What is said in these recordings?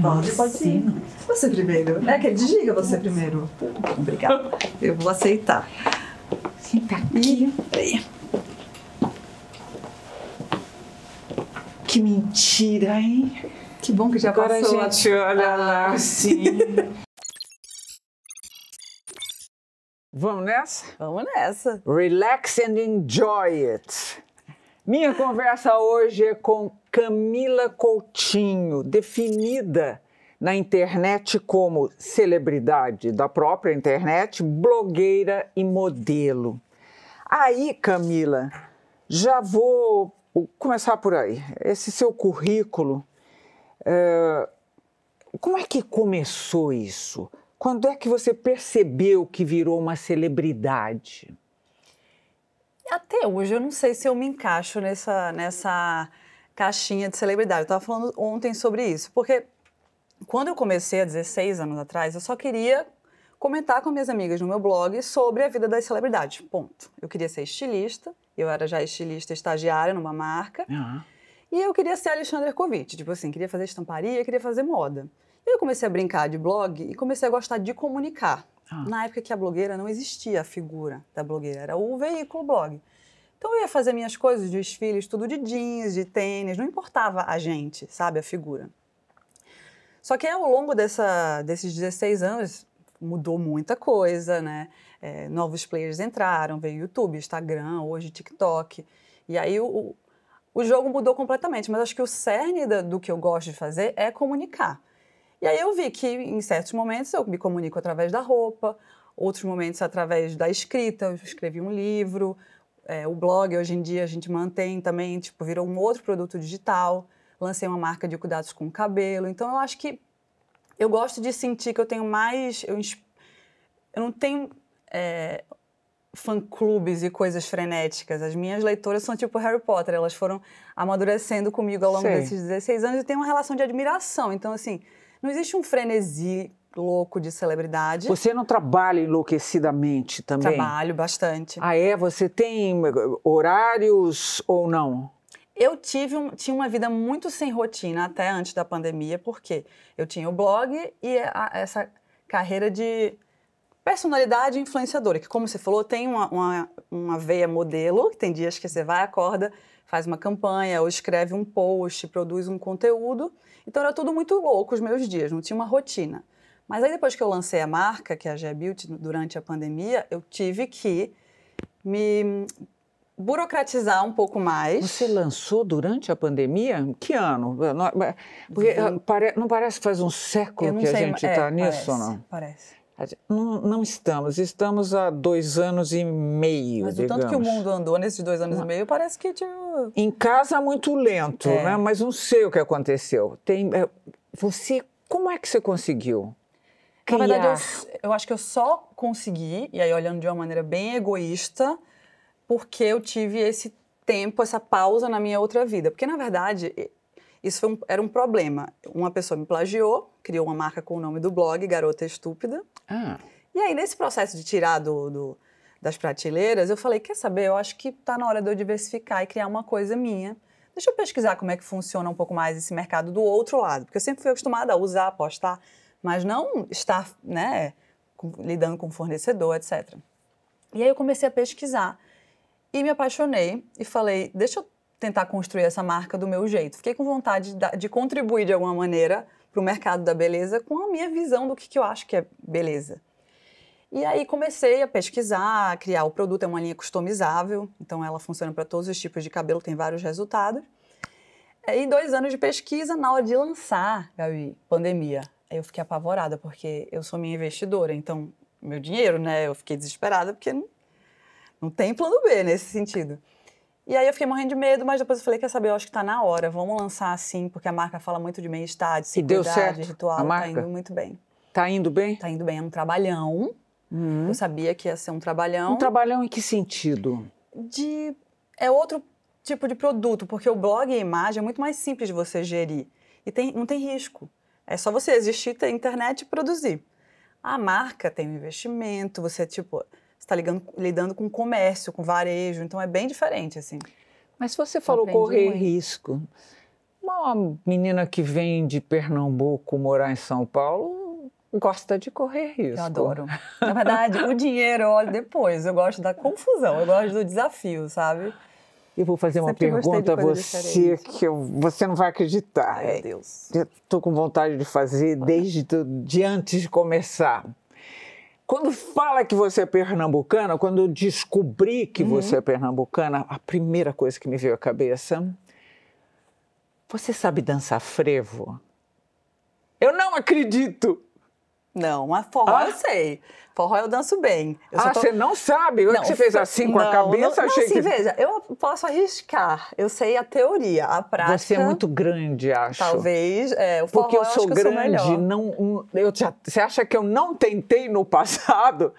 Pode, pode sim. Você primeiro. É que diga você primeiro. Obrigada. Eu vou aceitar. Senta aqui. Aí. Que mentira, hein? Que bom que já Agora passou. a gente olha Ah. lá assim. Vamos nessa? Vamos nessa. Relax and enjoy it. Minha conversa hoje é com Camila Coutinho, definida na internet como celebridade da própria internet, blogueira e modelo. Aí, Camila, já vou começar por aí. Esse seu currículo, é, como é que começou isso? Quando é que você percebeu que virou uma celebridade? Até hoje eu não sei se eu me encaixo nessa, nessa caixinha de celebridade. Eu estava falando ontem sobre isso, porque quando eu comecei há 16 anos atrás, eu só queria comentar com minhas amigas no meu blog sobre a vida das celebridades. Ponto. Eu queria ser estilista, eu era já estilista estagiária numa marca, Ah, e eu queria ser Alexandre Kovic, tipo assim, queria fazer estamparia, queria fazer moda. E eu comecei a brincar de blog e comecei a gostar de comunicar. Ah. Na época que a blogueira não existia a figura da blogueira, era o veículo blog. Então eu ia fazer minhas coisas, desfiles, tudo de jeans, de tênis, não importava a gente, sabe, a figura. Só que ao longo dessa, desses 16 anos mudou muita coisa, né? É, novos players entraram, veio YouTube, Instagram, hoje TikTok. E aí o, o- jogo mudou completamente, mas acho que o cerne da- do que eu gosto de fazer é comunicar. E aí eu vi que em certos momentos eu me comunico através da roupa, outros momentos através da escrita, eu escrevi um livro, é, o blog hoje em dia a gente mantém também, tipo, virou um outro produto digital, lancei uma marca de cuidados com o cabelo, então eu acho que eu gosto de sentir que eu tenho mais, eu, eu não tenho é, fã-clubes e coisas frenéticas. As minhas leitoras são tipo Harry Potter, elas foram amadurecendo comigo ao longo Sei. desses 16 anos e tem uma relação de admiração. Então, assim, não existe um frenesi louco de celebridade. Você não trabalha enlouquecidamente também? Trabalho bastante. Ah, é? Você tem eh, horários ou não? Eu tive um- tinha uma vida muito sem rotina até antes da pandemia, porque eu tinha o blog e a- essa carreira de personalidade influenciadora, que como você falou, tem uma, uma, uma veia modelo, que tem dias que você vai, acorda, faz uma campanha, ou escreve um post, produz um conteúdo. Então era tudo muito louco os meus dias, não tinha uma rotina. Mas aí depois que eu lancei a marca, que é a G Beauty, durante a pandemia, eu tive que me burocratizar um pouco mais. Você lançou durante a pandemia? Que ano? Não- Porque pare- não parece que faz um século não que a sei, gente é, está nisso, parece, não? Parece. não? Não estamos. Estamos há dois anos e meio, Mas o digamos. tanto que o mundo andou nesses dois anos e meio, parece que tipo, Em casa, muito lento, É. né? Mas não sei o que aconteceu. Tem, eh, você, como é que você conseguiu? Na verdade, criar? eu, eu acho que eu só consegui, e aí olhando de uma maneira bem egoísta, porque eu tive esse tempo, essa pausa na minha outra vida. Porque, na verdade, isso foi um- era um problema. Uma pessoa me plagiou, criou uma marca com o nome do blog, Garota Estúpida. Ah, E aí, nesse processo de tirar do, do- das prateleiras, eu falei, quer saber, eu acho que está na hora de eu diversificar e criar uma coisa minha. Deixa eu pesquisar como é que funciona um pouco mais esse mercado do outro lado, porque eu sempre fui acostumada a usar, postar, mas não estar, né, lidando com fornecedor, etc. E aí eu comecei a pesquisar e me apaixonei e falei, deixa eu tentar construir essa marca do meu jeito. Fiquei com vontade de, de contribuir de alguma maneira para o mercado da beleza com a minha visão do que, que eu acho que é beleza. E aí comecei a pesquisar, a criar o produto, é uma linha customizável, então ela funciona para todos os tipos de cabelo, tem vários resultados. E dois anos de pesquisa, na hora de lançar, Gabi, pandemia. Eu fiquei apavorada, porque eu sou minha investidora, então, meu dinheiro, né? Eu fiquei desesperada, porque não, não tem plano B nesse sentido. E aí eu fiquei morrendo de medo, mas depois eu falei, quer saber, eu acho que tá na hora, vamos lançar assim, porque a marca fala muito de bem-estar, de se deu cuidar, certo de ritual, a tá marca? indo muito bem. tá indo bem? Tá indo bem, é um trabalhão. Eu sabia que ia ser um trabalhão. Um trabalhão em que sentido? de é outro tipo de produto, porque o blog e a imagem é muito mais simples de você gerir e tem, não tem risco. É só você existir, ter internet e produzir. A marca tem um investimento, você tipo está lidando, com comércio, com varejo, então é bem diferente assim. Mas você falou Aprendi correr muito. risco. Uma menina que vem de Pernambuco morar em São Paulo gosta de correr risco. Eu adoro. Na verdade, o dinheiro eu olho depois. Eu gosto da confusão, eu gosto do desafio, sabe? Eu vou fazer uma Sempre pergunta a você diferente. que eu- você não vai acreditar. Ai, meu Deus. Estou com vontade de fazer desde de antes de começar. Quando fala que você é pernambucana, quando eu descobri que você é pernambucana, a primeira coisa que me veio à cabeça, você sabe dançar frevo? Eu não acredito! Não, mas forró Ah? eu sei. Forró eu danço bem. Eu ah, tô- você não sabe? Eu que você fez assim com a não, cabeça, não, achei não, assim, que veja, eu posso arriscar. Eu sei a teoria, a prática. você é muito grande, acho. Talvez. É, o forró Porque eu sou acho que eu sou grande, não, eu já- você acha que eu não tentei no passado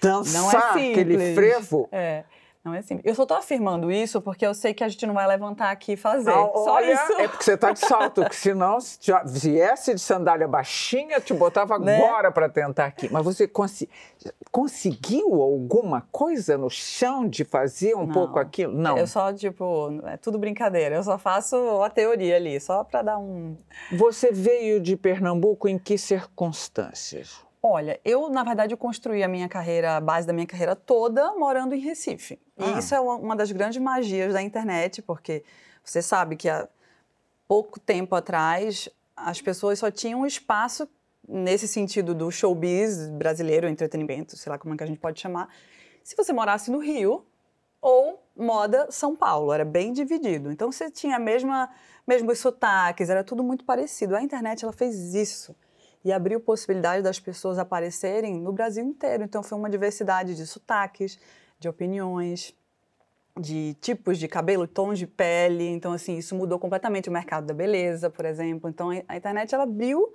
dançar Não é aquele frevo? É, não é simples. Eu só tô afirmando isso porque eu sei que a gente não vai levantar aqui e fazer. Ah, só olha, isso. é porque você tá de salto, que se já viesse de sandália baixinha, te botava Né? agora para tentar aqui. Mas você consi- conseguiu alguma coisa no chão de fazer um Não. pouco aquilo? Não. Eu só, tipo, é tudo brincadeira. Eu só faço a teoria ali, só pra dar um. Você veio de Pernambuco em que circunstâncias? Olha, eu, na verdade, eu construí a minha carreira, a base da minha carreira toda morando em Recife. E Ah. isso é uma- uma das grandes magias da internet, porque você sabe que há pouco tempo atrás as pessoas só tinham um espaço nesse sentido do showbiz brasileiro, entretenimento, sei lá como é que a gente pode chamar, se você morasse no Rio ou moda São Paulo, era bem dividido. Então você tinha a mesma mesmos sotaques, era tudo muito parecido. A internet ela fez isso e abriu possibilidade das pessoas aparecerem no Brasil inteiro. Então foi uma diversidade de sotaques, de opiniões, de tipos de cabelo, tons de pele. Então assim, isso mudou completamente o mercado da beleza, por exemplo. Então a- internet ela abriu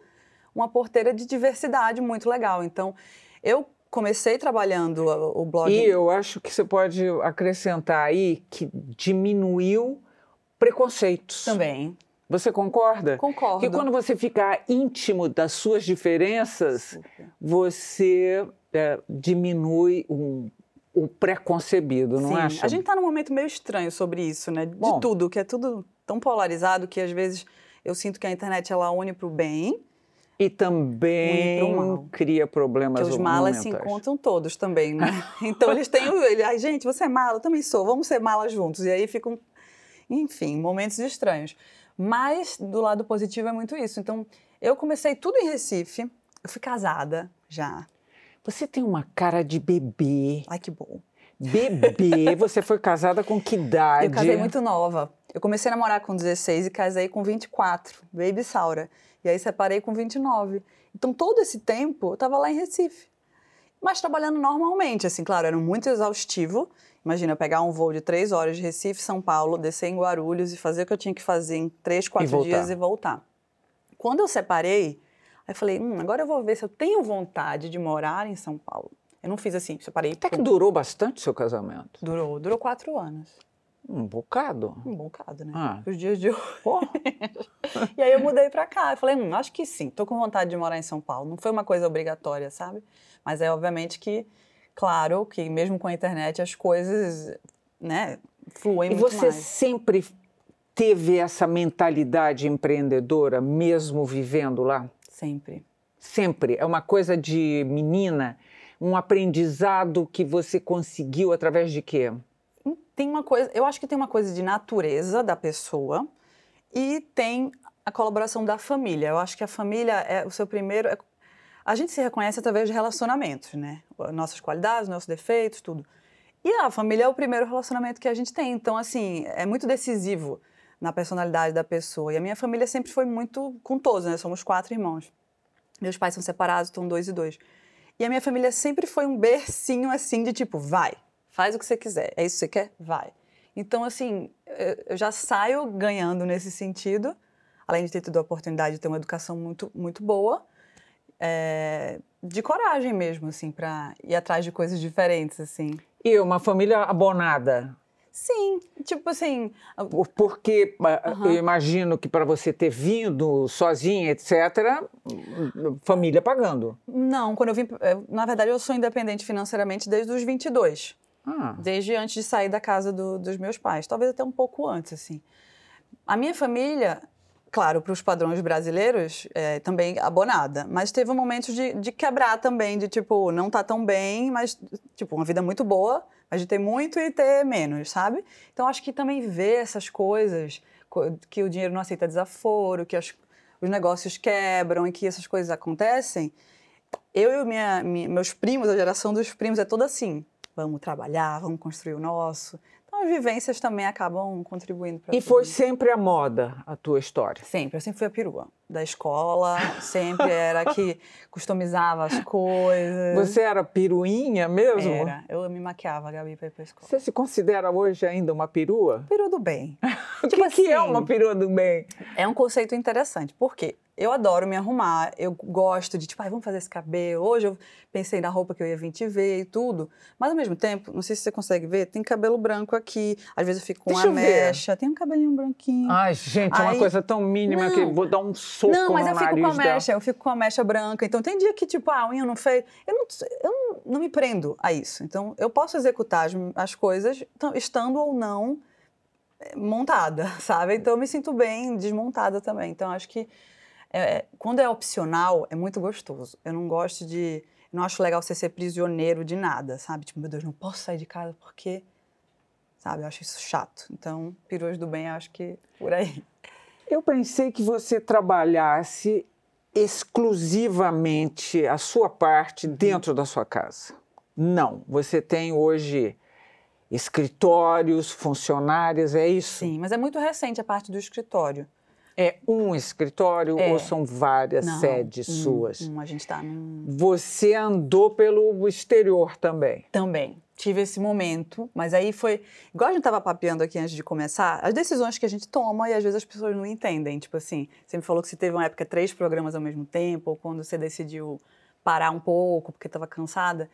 uma porteira de diversidade muito legal. Então eu comecei trabalhando o blog E eu acho que você pode acrescentar aí que diminuiu preconceitos. também. Você concorda? Concordo. Que quando você fica íntimo das suas diferenças, você é, diminui um- o preconcebido, não Sim, acha? A gente está num momento meio estranho sobre isso, né? De Bom. tudo, que é tudo tão polarizado que às vezes eu sinto que a internet ela une para o bem, E pro também cria problemas que os malas se encontram todos também, né? Então eles têm. Ele, Ai, gente, você é mala, eu também sou, vamos ser malas juntos. E aí ficam, enfim, momentos estranhos. Mas do lado positivo é muito isso. Então eu comecei tudo em Recife, eu fui casada já. Você tem uma cara de bebê. Ai, que bom. Bebê, você foi casada com que idade? Eu casei muito nova. Eu comecei a namorar com 16 e casei com 24, baby Saura. E aí separei com 29. Então todo esse tempo eu estava lá em Recife. Mas trabalhando normalmente, assim, claro, era muito exaustivo. Imagina, eu pegar um voo de três horas de Recife, São Paulo, descer em Guarulhos e fazer o que eu tinha que fazer em três, quatro voltar. dias e voltar. Quando eu separei, aí eu falei, hum, agora eu vou ver se eu tenho vontade de morar em São Paulo. Eu não fiz assim, separei. Até que durou bastante seu casamento. Durou, durou quatro anos. Um bocado. Um bocado, né? Ah. Os dias de hoje. E aí eu mudei pra cá. Eu falei, hum, acho que sim, tô com vontade de morar em São Paulo. Não foi uma coisa obrigatória, sabe? Mas é obviamente que, claro, que mesmo com a internet as coisas, né, fluem E muito você mais. sempre teve essa mentalidade empreendedora, mesmo vivendo lá? Sempre. Sempre. É uma coisa de menina, um aprendizado que você conseguiu através de quê? Tem uma coisa, eu acho que tem uma coisa de natureza da pessoa e tem a colaboração da família. Eu acho que a família é o seu primeiro. é- a gente se reconhece através de relacionamentos, né? Nossas qualidades, nossos defeitos, tudo. E a família é o primeiro relacionamento que a gente tem. Então, assim, é muito decisivo na personalidade da pessoa. E a minha família sempre foi muito com todos, né? Somos quatro irmãos. Meus pais são separados, estão dois e dois. E a minha família sempre foi um bercinho assim de tipo, vai, faz o que você quiser. É isso que você quer? Vai. Então, assim, eu- já saio ganhando nesse sentido, além de ter tido a oportunidade de ter uma educação muito, muito boa, é, de coragem mesmo, assim, para ir atrás de coisas diferentes, assim. E uma família abonada. Sim, tipo assim, Por- Porque Aham. eu imagino que para você ter vindo sozinha, etc., família pagando. não, quando eu vim, na verdade eu sou independente financeiramente desde os 22. Ah, Desde antes de sair da casa do- dos meus pais, talvez até um pouco antes, assim. A minha família, claro, para os padrões brasileiros, é, também abonada. Mas teve momentos de, de quebrar também, de tipo, não tá tão bem, mas, tipo, uma vida muito boa, mas de ter muito e ter menos, sabe? Então acho que também ver essas coisas, co- que o dinheiro não aceita desaforo, que as- os negócios quebram e que essas coisas acontecem. Eu e minha- mi- meus primos, a geração dos primos é toda assim. Vamos trabalhar, vamos construir o nosso. As vivências também acabam contribuindo para E foi sempre a moda a tua história. Sempre, eu sempre fui a perua. Da escola, sempre era que customizava as coisas. Você era piruinha mesmo? Era. Eu me maquiava, Gabi, pra ir pra escola. Você se considera hoje ainda uma perua? Perua do bem. O Tipo que, que é assim, uma perua do bem? É um conceito interessante, porque eu adoro me arrumar, eu gosto de, tipo, ai, vamos fazer esse cabelo. Hoje eu pensei na roupa que eu ia vir te ver e tudo. Mas ao mesmo tempo, não sei se você consegue ver, tem cabelo branco aqui. Às vezes eu fico com Deixa uma eu ver. mecha, tem um cabelinho branquinho. Ai, gente, é uma Aí- coisa tão mínima que Não. vou dar um soco Não, mas no eu fico com a dela. mecha, eu fico com a mecha branca. Então tem dia que, tipo, ah, a unha não fez. Eu não, eu não, não me prendo a isso. Então eu posso executar as, as coisas então, estando ou não eh, montada, sabe? Então eu me sinto bem desmontada também. Então acho que é, quando é opcional, é muito gostoso. Eu não gosto de. Não acho legal você ser prisioneiro de nada, sabe? Tipo, meu Deus, não posso sair de casa porque. Sabe? Eu acho isso chato. Então, peruas do bem, acho que por aí. Eu pensei que você trabalhasse exclusivamente a sua parte dentro da sua casa. Não, você tem hoje escritórios, funcionários, é isso? Sim, mas é muito recente a parte do escritório. É um escritório É. ou são várias Não, sedes um, suas? um, a gente está num... Você andou pelo exterior também. Também. Tive esse momento, mas aí foi. Igual a gente estava papeando aqui antes de começar, as decisões que a gente toma e às vezes as pessoas não entendem. Tipo assim, você me falou que você teve uma época três programas ao mesmo tempo, ou quando você decidiu parar um pouco porque estava cansada.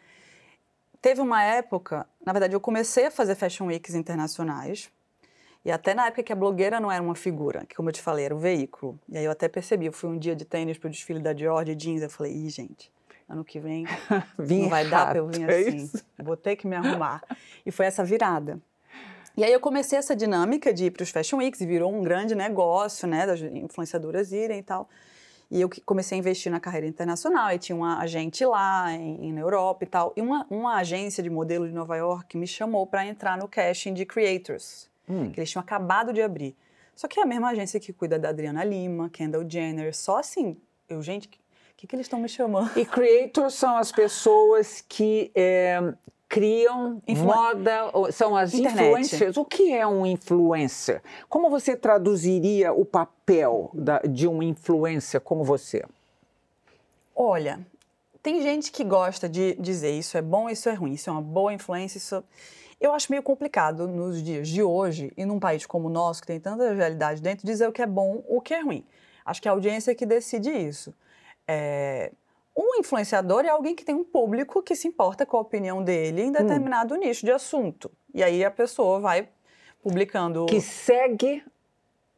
Teve uma época, na verdade, eu comecei a fazer Fashion Weeks internacionais. E até na época que a blogueira não era uma figura, que como eu te falei, era o veículo. E aí eu até percebi, eu fui um dia de tênis pro desfile da Dior de jeans, eu falei, ih, gente, ano que vem Vim não vai dar pra eu vir é assim. isso? Vou ter que me arrumar. E foi essa virada. E aí eu comecei essa dinâmica de ir para os Fashion Weeks e virou um grande negócio, né, das influenciadoras irem e tal. E eu comecei a investir na carreira internacional, e tinha uma agente lá em, na Europa e tal. E uma, uma agência de modelo de Nova York me chamou para entrar no casting de creators, Hum. que eles tinham acabado de abrir. Só que é a mesma agência que cuida da Adriana Lima, Kendall Jenner, só assim, eu, gente, o que, que eles estão me chamando? E creators são as pessoas que é, criam Influ- moda, ou- são as Internet. influencers. O que é um influencer? Como você traduziria o papel da- de um influencer como você? Olha, tem gente que gosta de dizer isso é bom, isso é ruim, isso é uma boa influência, isso. Eu acho meio complicado nos dias de hoje, e num país como o nosso, que tem tanta realidade dentro, dizer o que é bom o que é ruim. Acho que é a audiência que decide isso. É, Um influenciador é alguém que tem um público que se importa com a opinião dele em determinado nicho de assunto. E aí a pessoa vai publicando. Que segue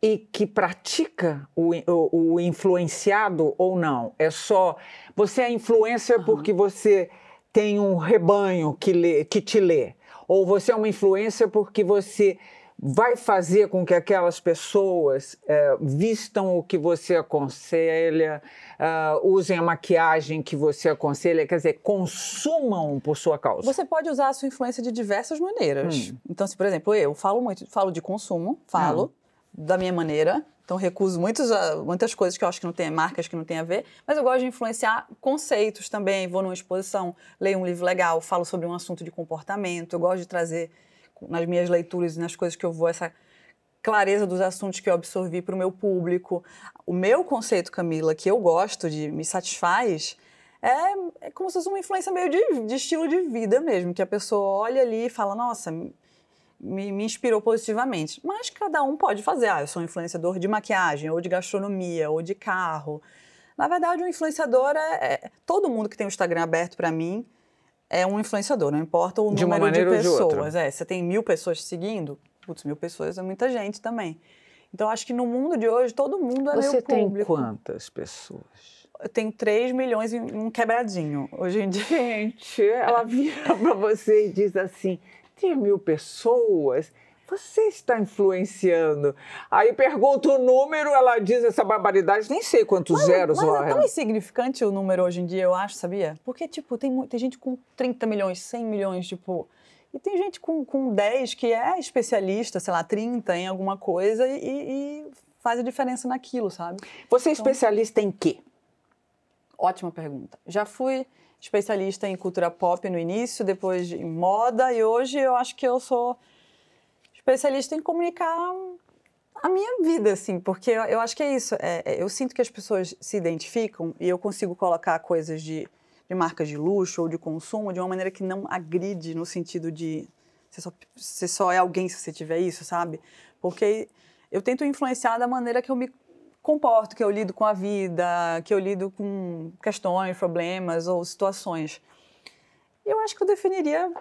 e que pratica o, o- o influenciado ou não? É só. Você é influencer porque você tem um rebanho que, lê, que te lê. Ou você é uma influencer porque você vai fazer com que aquelas pessoas eh, vistam o que você aconselha, ah, usem a maquiagem que você aconselha, quer dizer, consumam por sua causa. Você pode usar a sua influência de diversas maneiras. Hum. Então, se, por exemplo, eu falo muito, falo de consumo, falo da minha maneira. Então, recuso muitos, ah, muitas coisas que eu acho que não tem, marcas que não tem a ver, mas eu gosto de influenciar conceitos também. Vou numa exposição, leio um livro legal, falo sobre um assunto de comportamento. Eu gosto de trazer nas minhas leituras e nas coisas que eu vou essa clareza dos assuntos que eu absorvi para o meu público. O meu conceito, Camila, que eu gosto de, me satisfaz, é, é como se fosse uma influência meio de, de estilo de vida mesmo, que a pessoa olha ali e fala, nossa, me, me inspirou positivamente. Mas cada um pode fazer. Ah, eu sou um influenciador de maquiagem, ou de gastronomia, ou de carro. Na verdade, um influenciador é, é- todo mundo que tem o Instagram aberto para mim é um influenciador, não importa o De número de maneira ou de outra. pessoas. É, você tem mil pessoas te seguindo, putz, mil pessoas é muita gente também. Então, acho que no mundo de hoje, todo mundo é Você meu tem público. quantas pessoas? Eu tenho 3 milhões e um quebradinho hoje em dia. Gente, ela vira para você e diz assim: 3 mil pessoas, Você está influenciando. Aí pergunta o número, ela diz essa barbaridade, nem sei quantos zeros Mas lá. é tão insignificante o número hoje em dia, eu acho, sabia? Porque, tipo, tem, tem gente com 30 milhões, 100 milhões, tipo... E tem gente com, com 10 que é especialista, sei lá, 30 em alguma coisa e, e faz a diferença naquilo, sabe? Você é especialista em quê? Ótima pergunta. Já fui especialista em cultura pop no início, depois em moda, e hoje eu acho que eu sou especialista em comunicar a minha vida, assim, porque eu, acho que é isso. é- é- eu sinto que as pessoas se identificam e eu consigo colocar coisas de, de marcas de luxo ou de consumo de uma maneira que não agride no sentido de você só, você só é alguém se você tiver isso, sabe? Porque eu tento influenciar da maneira que eu me comporto, que eu lido com a vida, que eu lido com questões, problemas ou situações. Eu acho que eu definiria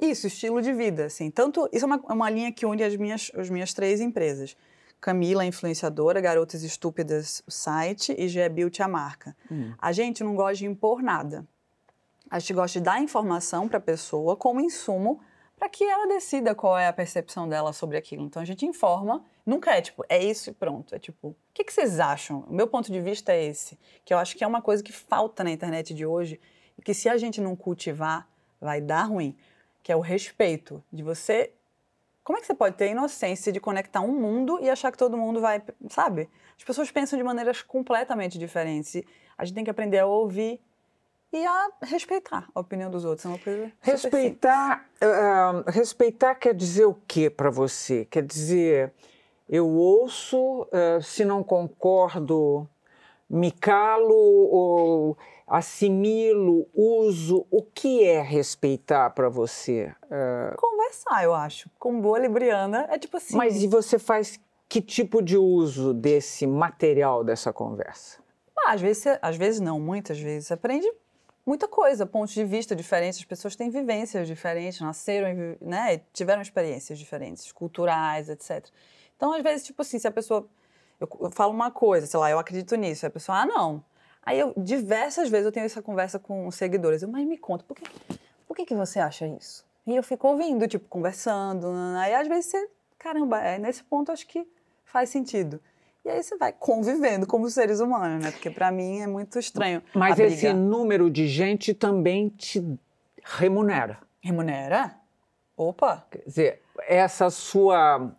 isso, estilo de vida, assim. Tanto isso é uma, é uma linha que une as minhas, as minhas três empresas. Camila, influenciadora, Garotas Estúpidas, o site e GE Beauty, a marca. A gente não gosta de impor nada. A gente gosta de dar informação para a pessoa como insumo para que ela decida qual é a percepção dela sobre aquilo. Então a gente informa, nunca é tipo, é isso e pronto. É tipo, o que, que vocês acham? O meu ponto de vista é esse, que eu acho que é uma coisa que falta na internet de hoje e que se a gente não cultivar, vai dar ruim, que é o respeito de você. Como é que você pode ter a inocência de conectar um mundo e achar que todo mundo vai, sabe? As pessoas pensam de maneiras completamente diferentes. A gente tem que aprender a ouvir e a respeitar a opinião dos outros. É uma coisa. Respeitar, ah, respeitar quer dizer o que para você? Quer dizer, eu ouço, ah, se não concordo, me calo ou assimilo, uso. O que é respeitar para você? Ah, conversar, eu acho. Com boa libriana, é tipo assim. Mas e você faz que tipo de uso desse material dessa conversa? Ah, às vezes, às vezes não, muitas vezes. Aprende muita coisa, pontos de vista diferentes, as pessoas têm vivências diferentes, nasceram, né, tiveram experiências diferentes, culturais, etc. Então, às vezes, tipo assim, se a pessoa. Eu, eu falo uma coisa, sei lá, eu acredito nisso, a pessoa, ah, não. Aí eu, diversas vezes, eu tenho essa conversa com seguidores, eu, mas me conta, por que, por que, que você acha isso? E eu fico ouvindo, tipo, conversando, aí às vezes você, caramba, é, nesse ponto acho que faz sentido. E aí você vai convivendo como seres humanos, né? Porque pra mim é muito estranho. Mas esse número de gente também te remunera. Remunera? Opa! Quer dizer, essa sua,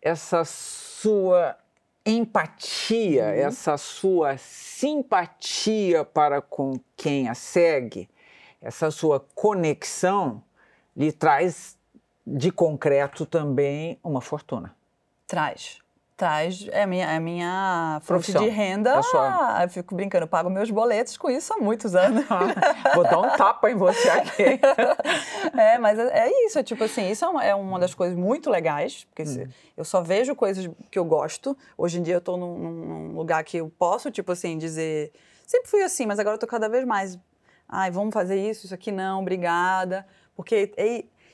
essa sua empatia, essa sua simpatia para com quem a segue, essa sua conexão lhe traz de concreto também uma fortuna. Traz. Traz. É a minha, é a minha fonte de renda. É eu fico brincando, eu pago meus boletos com isso há muitos anos. Vou dar um tapa em você aqui. é, mas é é isso, é tipo assim, isso é uma, é uma das coisas muito legais, porque Hum. eu só vejo coisas que eu gosto. Hoje em dia eu tô num, num- lugar que eu posso, tipo assim, dizer. Sempre fui assim, mas agora eu tô cada vez mais. Ai, vamos fazer isso, isso aqui não, obrigada. Porque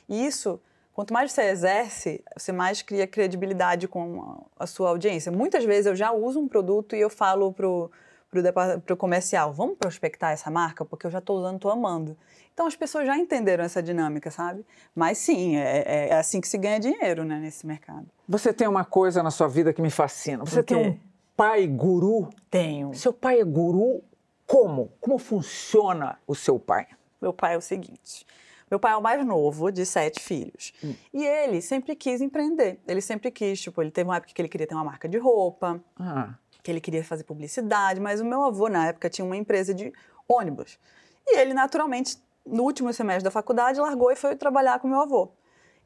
isso, quanto mais você exerce, você mais cria credibilidade com a sua audiência. Muitas vezes eu já uso um produto e eu falo pro, pro, depar- pro comercial, vamos prospectar essa marca? Porque eu já estou usando, estou amando. Então as pessoas já entenderam essa dinâmica, sabe? Mas sim, é, é- é assim que se ganha dinheiro né, nesse mercado. Você tem uma coisa na sua vida que me fascina. Você O tem um pai guru. Tenho. Seu pai é guru como? Como funciona o seu pai? Meu pai é o seguinte. Meu pai é o mais novo de sete filhos. E ele sempre quis empreender. Ele sempre quis, tipo, ele teve uma época que ele queria ter uma marca de roupa, Ah, que ele queria fazer publicidade, mas o meu avô, na época, tinha uma empresa de ônibus. E ele, naturalmente, no último semestre da faculdade, largou e foi trabalhar com meu avô.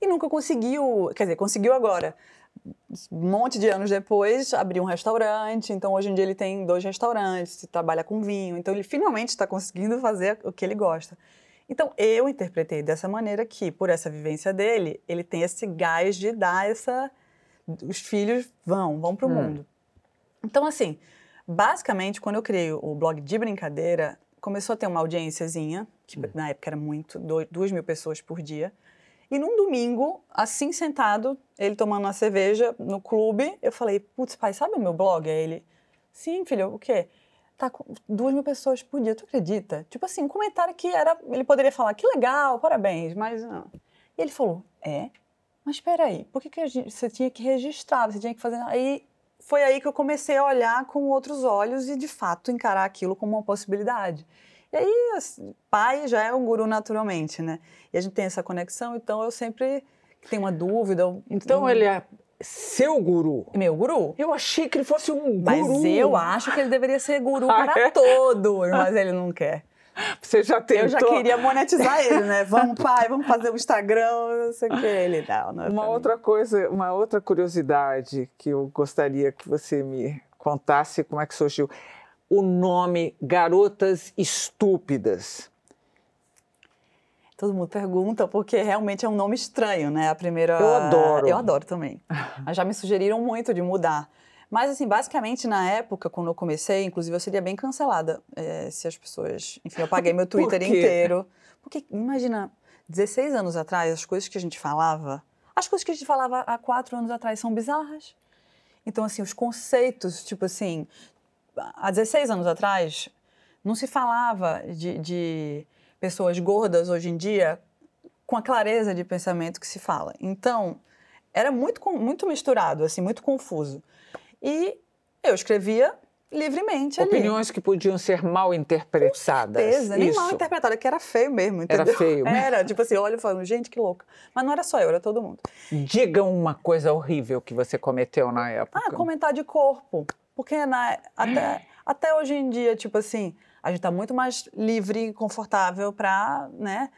E nunca conseguiu, quer dizer, conseguiu agora. Um monte de anos depois, abriu um restaurante. Então, hoje em dia, ele tem dois restaurantes, trabalha com vinho. Então, ele finalmente está conseguindo fazer o que ele gosta. Então, eu interpretei dessa maneira que, por essa vivência dele, ele tem esse gás de dar essa. Os filhos vão, vão para o Hum. mundo. Então, assim, basicamente, quando eu criei o blog de brincadeira, começou a ter uma audiênciazinha, que na época era muito, duas mil pessoas por dia. E num domingo, assim sentado, ele tomando uma cerveja no clube, eu falei, putz, pai, sabe o meu blog? Aí ele, sim, filho, o quê? Tá com duas mil pessoas por dia, tu acredita? Tipo assim, um comentário que era, ele poderia falar, que legal, parabéns, mas não. E ele falou, é? mas espera aí, por que, que gente, você tinha que registrar, você tinha que fazer... Aí foi aí que eu comecei a olhar com outros olhos e, de fato, encarar aquilo como uma possibilidade. E aí, assim, pai já é um guru naturalmente, né? E a gente tem essa conexão, então eu sempre tenho uma dúvida. Eu, então, ele é seu guru? Meu guru. Eu achei que ele fosse um guru. Mas eu acho que ele deveria ser guru ah, para é? todo, mas ele não quer. Você já tentou? Eu já queria monetizar ele, né? Vamos, pai, vamos fazer o Instagram, não sei o que. Ele não, não é Uma outra mim. coisa, uma outra curiosidade que eu gostaria que você me contasse como é que surgiu. O nome Garotas Estúpidas. Todo mundo pergunta, porque realmente é um nome estranho, né? A primeira. Eu adoro. Eu adoro também. Mas já me sugeriram muito de mudar. Mas, assim, basicamente, na época, quando eu comecei, inclusive, eu seria bem cancelada é, se as pessoas. Enfim, eu paguei meu Twitter inteiro. Porque, imagina, 16 anos atrás, as coisas que a gente falava. As coisas que a gente falava há quatro anos atrás são bizarras. Então, assim, os conceitos, tipo assim. Há 16 anos atrás, não se falava de, de pessoas gordas hoje em dia com a clareza de pensamento que se fala. Então, era muito, muito misturado, assim, muito confuso. E eu escrevia livremente Opiniões ali. que podiam ser mal interpretadas. Com certeza, nem mal interpretada, que era feio mesmo, entendeu? Era feio. Era, tipo assim, olha falando, gente, que louca. Mas não era só eu, era todo mundo. Diga uma coisa horrível que você cometeu na época. Ah, comentar de corpo. Porque na, até, até hoje em dia, tipo assim, a gente está muito mais livre e confortável para, né,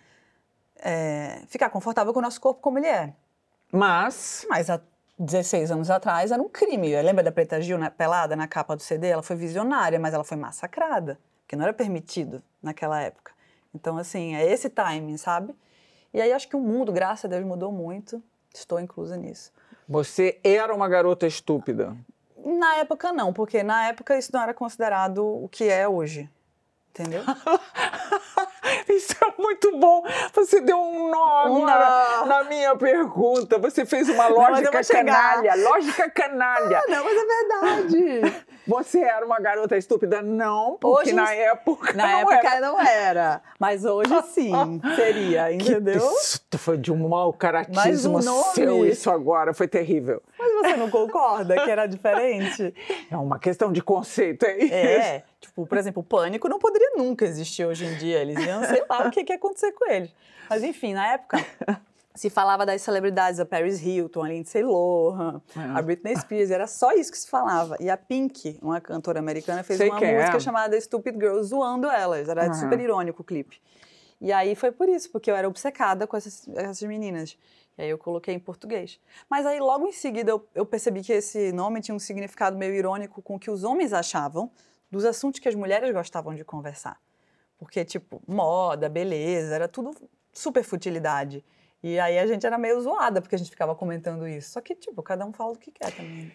é, ficar confortável com o nosso corpo como ele é. Mas... Mas há 16 anos atrás era um crime. Lembra da Preta Gil, né, pelada na capa do CD? Ela foi visionária, mas ela foi massacrada, porque não era permitido naquela época. Então, assim, é esse timing, sabe? E aí acho que o mundo, graças a Deus, mudou muito. Estou inclusa nisso. Você era uma garota estúpida? Na época, não, porque na época isso não era considerado o que é hoje. Entendeu? Isso é muito bom. Você deu um nó agora na minha pergunta. Você fez uma lógica canalha. Lógica canalha. Ah, não, mas é verdade. Você era uma garota estúpida? Não, porque hoje, na época. Na não época era. não era. Mas hoje sim, seria, entendeu? Que foi de um mau caratismo seu isso agora. Foi terrível. Mas você não concorda que era diferente? É uma questão de conceito, é isso? É. Tipo, por exemplo, o pânico não poderia nunca existir hoje em dia. Eles iam, sei lá, o que, que ia acontecer com eles. Mas enfim, na época se falava das celebridades, a Paris Hilton, a Lindsay Lohan, é. a Britney Spears, era só isso que se falava. E a Pink, uma cantora americana, fez Sei uma música é. chamada Stupid Girl, zoando elas. Era uhum. super irônico o clipe. E aí foi por isso, porque eu era obcecada com essas, essas meninas. E aí eu coloquei em português. Mas aí logo em seguida eu, eu percebi que esse nome tinha um significado meio irônico com o que os homens achavam dos assuntos que as mulheres gostavam de conversar. Porque, tipo, moda, beleza, era tudo super futilidade. E aí a gente era meio zoada, porque a gente ficava comentando isso. Só que, tipo, cada um fala o que quer também.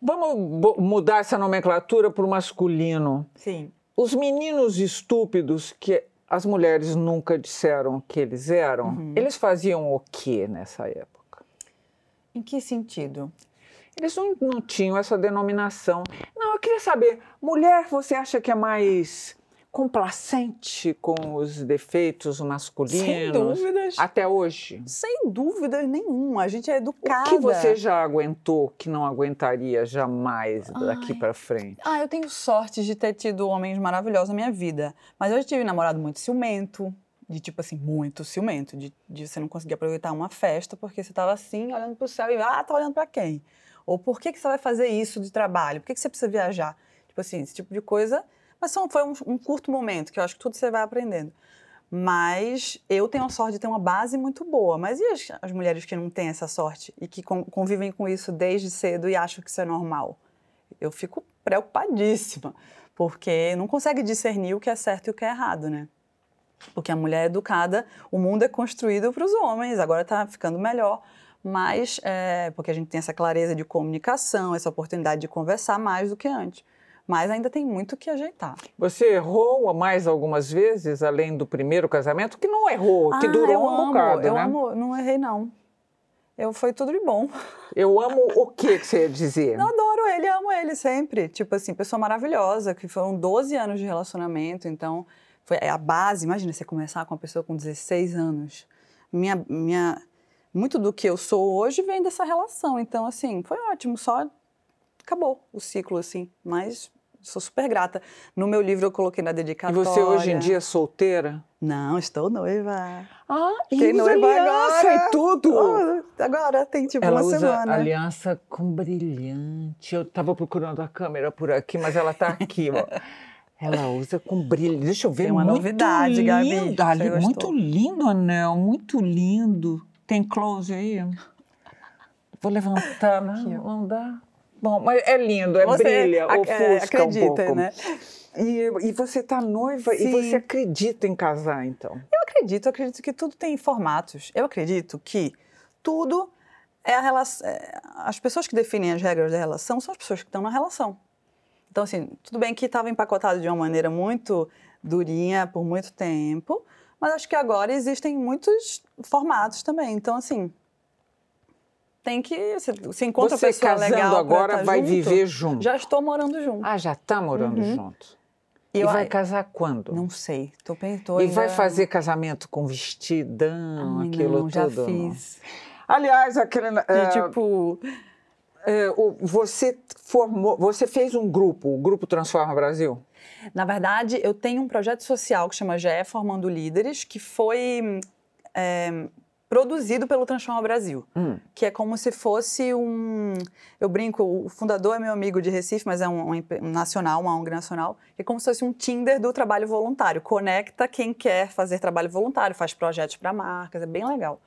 Vamos mudar essa nomenclatura para o masculino. Sim. Os meninos estúpidos que as mulheres nunca disseram que eles eram, uhum. eles faziam o que nessa época? Em que sentido? Eles não, não tinham essa denominação. Não, eu queria saber, mulher você acha que é mais complacente com os defeitos masculinos? Sem dúvidas. Até hoje? Sem dúvida nenhuma. A gente é educada. O que você já aguentou que não aguentaria jamais daqui para frente? Ah, eu tenho sorte de ter tido homens maravilhosos na minha vida. Mas eu tive namorado muito ciumento. De tipo assim, muito ciumento. De, de você não conseguir aproveitar uma festa porque você estava assim, olhando para o céu e, ah, tá olhando para quem? Ou por que, que você vai fazer isso de trabalho? Por que, que você precisa viajar? Tipo assim, esse tipo de coisa mas foi um, um, curto momento, que eu acho que tudo você vai aprendendo. Mas eu tenho a sorte de ter uma base muito boa. Mas e as, as mulheres que não têm essa sorte e que convivem com isso desde cedo e acham que isso é normal? Eu fico preocupadíssima, porque não consegue discernir o que é certo e o que é errado, né? Porque a mulher é educada, o mundo é construído para os homens, agora está ficando melhor mas é, porque a gente tem essa clareza de comunicação, essa oportunidade de conversar mais do que antes mas ainda tem muito que ajeitar. Você errou mais algumas vezes, além do primeiro casamento, que não errou, que ah, durou um amo, bocado, eu né? Amo, não errei não. Eu foi tudo de bom. Eu amo o que, que você ia dizer? Eu adoro ele, amo ele sempre. Tipo assim, pessoa maravilhosa, que foram 12 anos de relacionamento, então foi a base. Imagina você começar com uma pessoa com 16 anos. Minha, minha muito do que eu sou hoje vem dessa relação. Então, assim, foi ótimo, só acabou o ciclo, assim. Mas sou super grata. No meu livro eu coloquei na E dedicatória. você hoje em dia é solteira? Não, estou noiva. Ah, Fiquei usa noiva agora. e tudo. Oh, agora tem tipo Ela uma usa semana. aliança com brilhante. Eu estava procurando a câmera por aqui, mas ela está aqui, ó. Ela usa com brilho. Deixa eu ver. Tem uma muito novidade, Gabi. lindo. Ali, Você muito lindo o anel, muito lindo. Tem close aí? Vou levantar, não, não dá. Bom, mas é lindo, é Você brilha, ac- ofusca é, um acredita, pouco. né? E, e você está noiva e Sim. você acredita em casar, então? Eu acredito, eu acredito que tudo tem formatos. Eu acredito que tudo é a relação. As pessoas que definem as regras da relação são as pessoas que estão na relação. Então, assim, tudo bem que estava empacotado de uma maneira muito durinha por muito tempo, mas acho que agora existem muitos formatos também. Então, assim, tem que. Você, você encontra você pessoa casando legal agora tá vai junto. viver junto. Já estou morando junto. Ah, já está morando Uhum. junto. E E, eu- vai casar quando? Não sei. Tô, pen- tô E ainda- vai fazer casamento com vestidão, Ai, aquilo não, já tudo? não? fiz. Aliás, aquele, De, é, tipo. é, você formou, você fez um grupo, o Grupo Transforma Brasil? Na verdade, eu tenho um projeto social que chama GE Formando Líderes, que foi é, produzido pelo Transforma Brasil, Hum. que é como se fosse um. Eu brinco, o fundador é meu amigo de Recife, mas é um, um um nacional, uma ONG nacional, que é como se fosse um Tinder do trabalho voluntário. Conecta quem quer fazer trabalho voluntário, faz projetos para marcas, é bem legal.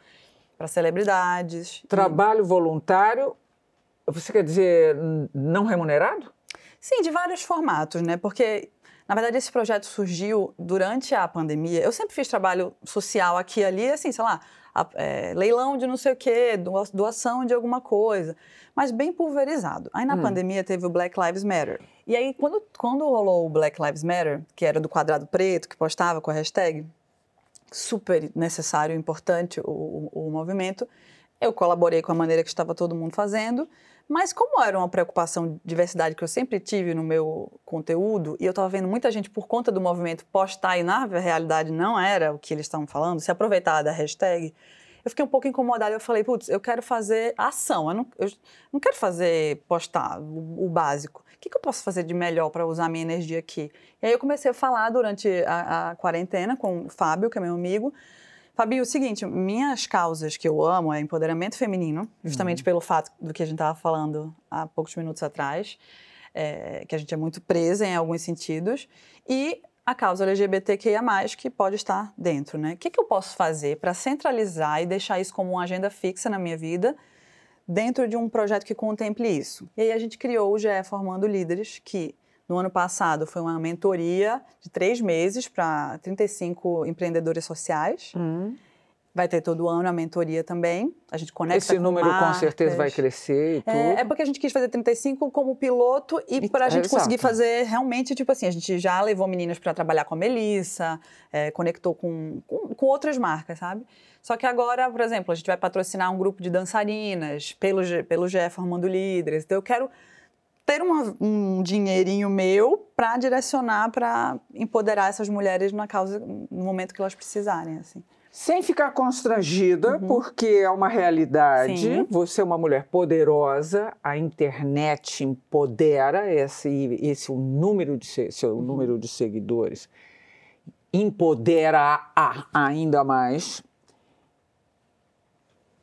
Para celebridades. Trabalho voluntário, você quer dizer não remunerado? Sim, de vários formatos, né? Porque, na verdade, esse projeto surgiu durante a pandemia. Eu sempre fiz trabalho social aqui e ali, assim, sei lá, é, leilão de não sei o quê, doa- doação de alguma coisa, mas bem pulverizado. Aí na Hum. pandemia teve o Black Lives Matter. E aí, quando, quando rolou o Black Lives Matter, que era do quadrado preto, que postava com a hashtag, super necessário e importante o, o, o movimento. Eu colaborei com a maneira que estava todo mundo fazendo, mas como era uma preocupação de diversidade que eu sempre tive no meu conteúdo, e eu estava vendo muita gente, por conta do movimento, postar e na realidade não era o que eles estavam falando, se aproveitar da hashtag, eu fiquei um pouco incomodada. Eu falei, putz, eu quero fazer ação, eu não, eu não quero fazer, postar o, o básico. O que, que eu posso fazer de melhor para usar minha energia aqui? E aí eu comecei a falar durante a, a quarentena com o Fábio, que é meu amigo. Fabio, é o seguinte, minhas causas que eu amo é empoderamento feminino, justamente pelo fato do que a gente estava falando há poucos minutos atrás, é, que a gente é muito presa em alguns sentidos, e a causa LGBTQIA+, que pode estar dentro, né? O que, que eu posso fazer para centralizar e deixar isso como uma agenda fixa na minha vida, dentro de um projeto que contemple isso? E aí a gente criou o GE Formando Líderes, que no ano passado foi uma mentoria de três meses para 35 empreendedores sociais. Vai ter todo ano a mentoria também. A gente conecta Esse com número com certeza marcas. vai crescer e tudo. É, é porque a gente quis fazer 35 como piloto e E- para a gente é, conseguir exato. fazer realmente, tipo assim, a gente já levou meninas para trabalhar com a Melissa, é, conectou com, com, com outras marcas, sabe? Só que agora, por exemplo, a gente vai patrocinar um grupo de dançarinas pelo, pelo GE Formando Líderes. Então eu quero ter uma- um dinheirinho meu para direcionar, para empoderar essas mulheres na causa, no momento que elas precisarem, assim. Sem ficar constrangida, porque é uma realidade. Sim. Você é uma mulher poderosa, a internet empodera esse, esse o número de se- seu número de seguidores empodera ainda mais.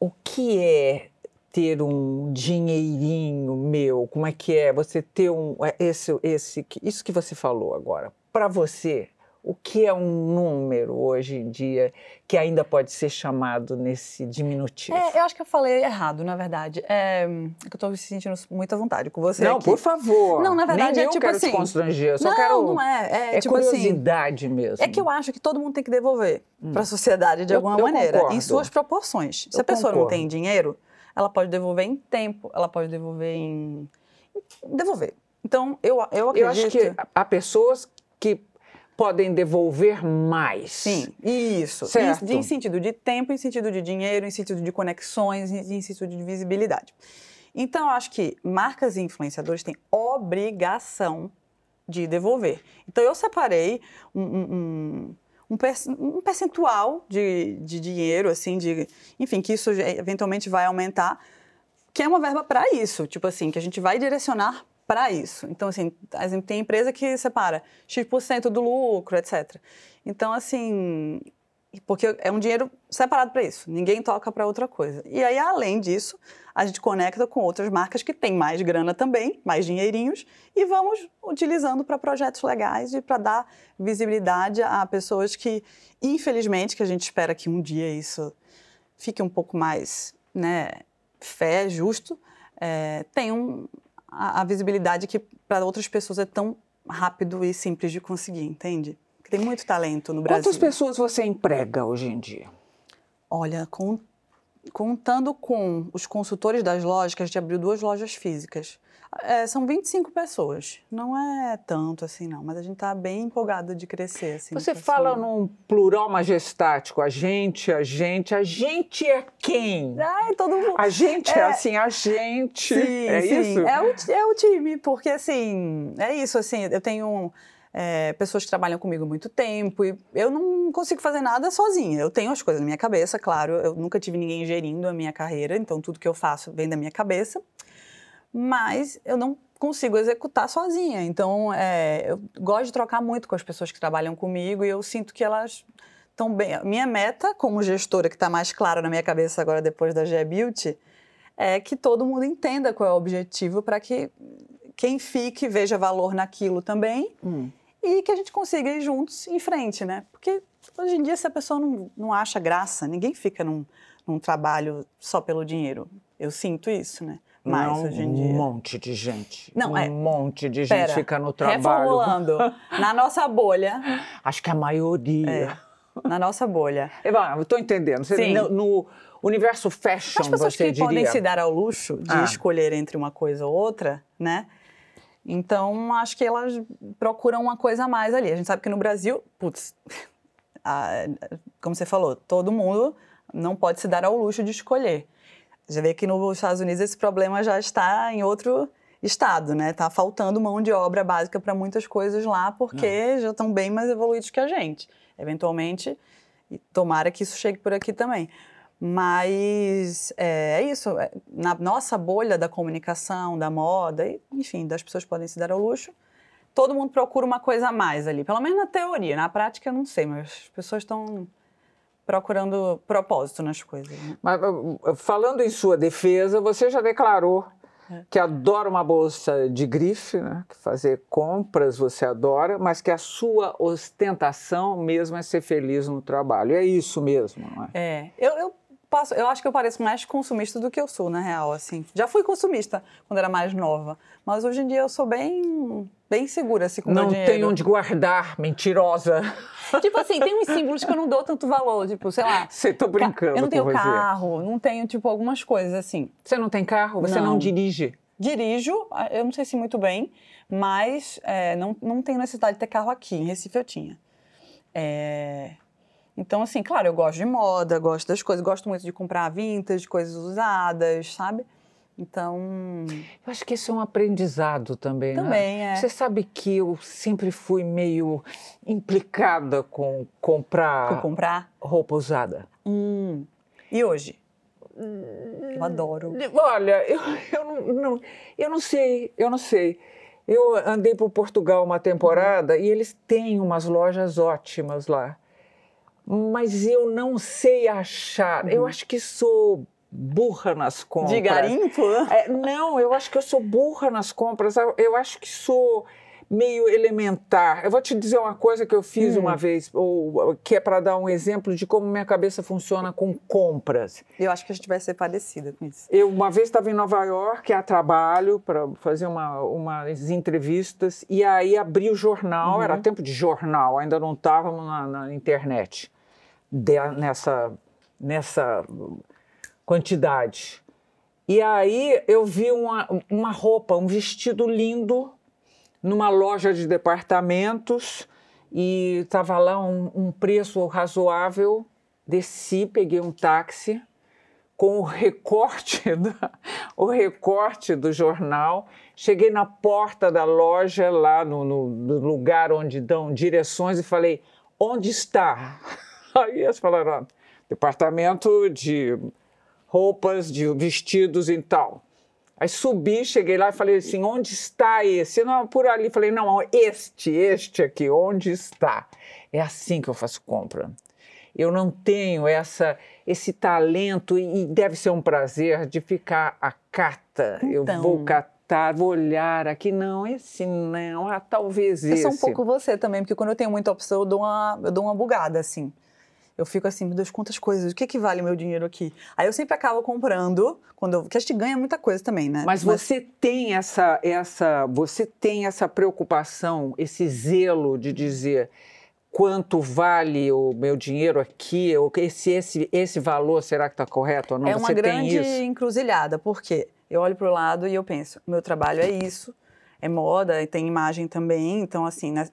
O que é ter um dinheirinho meu? Como é que é você ter um é, esse esse isso que você falou agora? Para você, o que é um número hoje em dia que ainda pode ser chamado nesse diminutivo? É, eu acho que eu falei errado, na verdade. É, é que eu tô me sentindo muito à vontade com você não, aqui. por favor. Não, na verdade, Nem é eu tipo quero assim- te constranger, eu só não, quero. não é. É, É tipo assim. curiosidade mesmo. É que eu acho que todo mundo tem que devolver para a sociedade de Eu- alguma eu maneira, concordo. em suas proporções. Se Eu a pessoa concordo. não tem dinheiro, ela pode devolver em tempo, ela pode devolver em. devolver. Então, eu, eu acredito. Eu acho que há pessoas que podem devolver mais. Sim, isso. Certo. Em, em sentido de tempo, em sentido de dinheiro, em sentido de conexões, em, em sentido de visibilidade. Então, eu acho que marcas e influenciadores têm obrigação de devolver. Então, eu separei um, um- um- um, percentual de, de dinheiro, assim, de, enfim, que isso eventualmente vai aumentar, que é uma verba para isso, tipo assim, que a gente vai direcionar para isso. Então, assim, tem empresa que separa X% do lucro, etc. Então, assim, porque é um dinheiro separado para isso, ninguém toca para outra coisa. E aí, além disso, a gente conecta com outras marcas que têm mais grana também, mais dinheirinhos, e vamos utilizando para projetos legais e para dar visibilidade a pessoas que, infelizmente, que a gente espera que um dia isso fique um pouco mais, né, fé, justo, é, tenham a, a visibilidade que para outras pessoas é tão rápido e simples de conseguir, entende? Tem muito talento no Brasil. Quantas pessoas você emprega hoje em dia? Olha, com, contando com os consultores das lojas, que a gente abriu duas lojas físicas, é, são 25 pessoas. Não é tanto assim, não, mas a gente está bem empolgado de crescer. Assim, Você fala num plural majestático, a gente, a gente, a gente é quem? Ai, todo mundo. A gente é, é assim, a gente. Sim, é sim. isso? É o, é o time, porque assim, é isso, assim, eu tenho é, pessoas que trabalham comigo há muito tempo e eu não consigo fazer nada sozinha. Eu tenho as coisas na minha cabeça, claro, eu nunca tive ninguém gerindo a minha carreira, então tudo que eu faço vem da minha cabeça, mas eu não consigo executar sozinha. Então, é, eu gosto de trocar muito com as pessoas que trabalham comigo e eu sinto que elas estão bem. Minha meta, como gestora, que está mais clara na minha cabeça agora depois da G Beauty, é que todo mundo entenda qual é o objetivo para que quem fique veja valor naquilo também hum e que a gente consiga ir juntos em frente, né? Porque hoje em dia, se a pessoa não, não acha graça, ninguém fica num, num trabalho só pelo dinheiro. Eu sinto isso, né? Mas não, hoje em dia. Um monte de gente. Não, um é... monte de gente Pera, fica no trabalho. Reformulando. na nossa bolha. Acho que a maioria. É, na nossa bolha. Eu estou entendendo. Você, Sim. No, no, universo fashion, As pessoas que diria... podem se dar ao luxo de ah. escolher entre uma coisa ou outra, né? Então, acho que elas procuram uma coisa a mais ali. A gente sabe que no Brasil, putz, a, como você falou, todo mundo não pode se dar ao luxo de escolher. Já vê que nos Estados Unidos esse problema já está em outro estado, né? Tá faltando mão de obra básica para muitas coisas lá, porque não. já estão bem mais evoluídos que a gente. Eventualmente, e tomara que isso chegue por aqui também. Mas é, é, isso, é, na nossa bolha da comunicação, da moda, enfim, das pessoas podem se dar ao luxo, todo mundo procura uma coisa a mais ali, pelo menos na teoria, na prática eu não sei, mas as pessoas estão procurando propósito nas coisas. Né? Mas falando em sua defesa, você já declarou é. que adora uma bolsa de grife, né? que fazer compras você adora, mas que a sua ostentação mesmo é ser feliz no trabalho. É isso mesmo, não é? É, eu, eu passo, eu acho que eu pareço mais consumista do que eu sou, na real, assim. Já fui consumista quando era mais nova, mas hoje em dia eu sou bem, bem segura, assim, com Não tem onde guardar, mentirosa. Tipo assim, tem uns símbolos que eu não dou tanto valor, tipo, sei lá. Você tô brincando Eu não tenho carro, não tenho, tipo, algumas coisas, assim. Você não tem carro? Você não, não dirige? Dirijo, eu não sei se muito bem, mas é, não, não tenho necessidade de ter carro aqui. Em Recife eu tinha. É, então, assim, claro, eu gosto de moda, gosto das coisas, gosto muito de comprar vintage, coisas usadas, sabe? Então. Eu acho que isso é um aprendizado também. Né? Também, né? é. Você sabe que eu sempre fui meio implicada com comprar, com comprar? roupa usada. Hum. E hoje? Eu adoro. Olha, eu, eu, não, não, eu não sei, eu não sei. Eu andei por Portugal uma temporada uhum. e eles têm umas lojas ótimas lá mas eu não sei achar. Uhum. Eu acho que sou burra nas compras. De garimpo? É, não, eu acho que eu sou burra nas compras. Eu acho que sou meio elementar. Eu vou te dizer uma coisa que eu fiz hum. uma vez, ou, que é para dar um exemplo de como minha cabeça funciona com compras. Eu acho que a gente vai ser parecida com isso. Eu uma vez estava em Nova York a trabalho para fazer uma, umas entrevistas e aí abri o jornal, uhum. era tempo de jornal, ainda não estávamos na, na internet de, nessa, nessa quantidade. E aí eu vi uma, uma roupa, um vestido lindo numa loja de departamentos e estava lá um, um, preço razoável. Desci, peguei um táxi com o recorte, do, o recorte do jornal. Cheguei na porta da loja, lá no, no, no lugar onde dão direções, e falei: onde está? Aí eles falaram, departamento de roupas, de vestidos e tal. Aí subi, cheguei lá e falei assim, onde está esse? Não, por ali. Falei, não, este, este aqui, onde está? É assim que eu faço compra. Eu não tenho essa, esse talento e deve ser um prazer de ficar a cata. Então, eu vou catar, vou olhar aqui, não, esse não, ah, talvez esse. Eu sou um pouco você também, porque quando eu tenho muita opção, eu dou uma, eu dou uma bugada, assim eu fico assim, meu Deus, quantas coisas, o que, que vale meu dinheiro aqui? Aí eu sempre acabo comprando, quando eu, porque a gente ganha muita coisa também, né? Mas, Mas, você tem essa, essa, você tem essa preocupação, esse zelo de dizer quanto vale o meu dinheiro aqui, ou esse, esse, esse valor será que está correto ou não? É uma você grande encruzilhada, porque eu olho para o lado e eu penso, meu trabalho é isso, é moda, tem imagem também, então assim, né,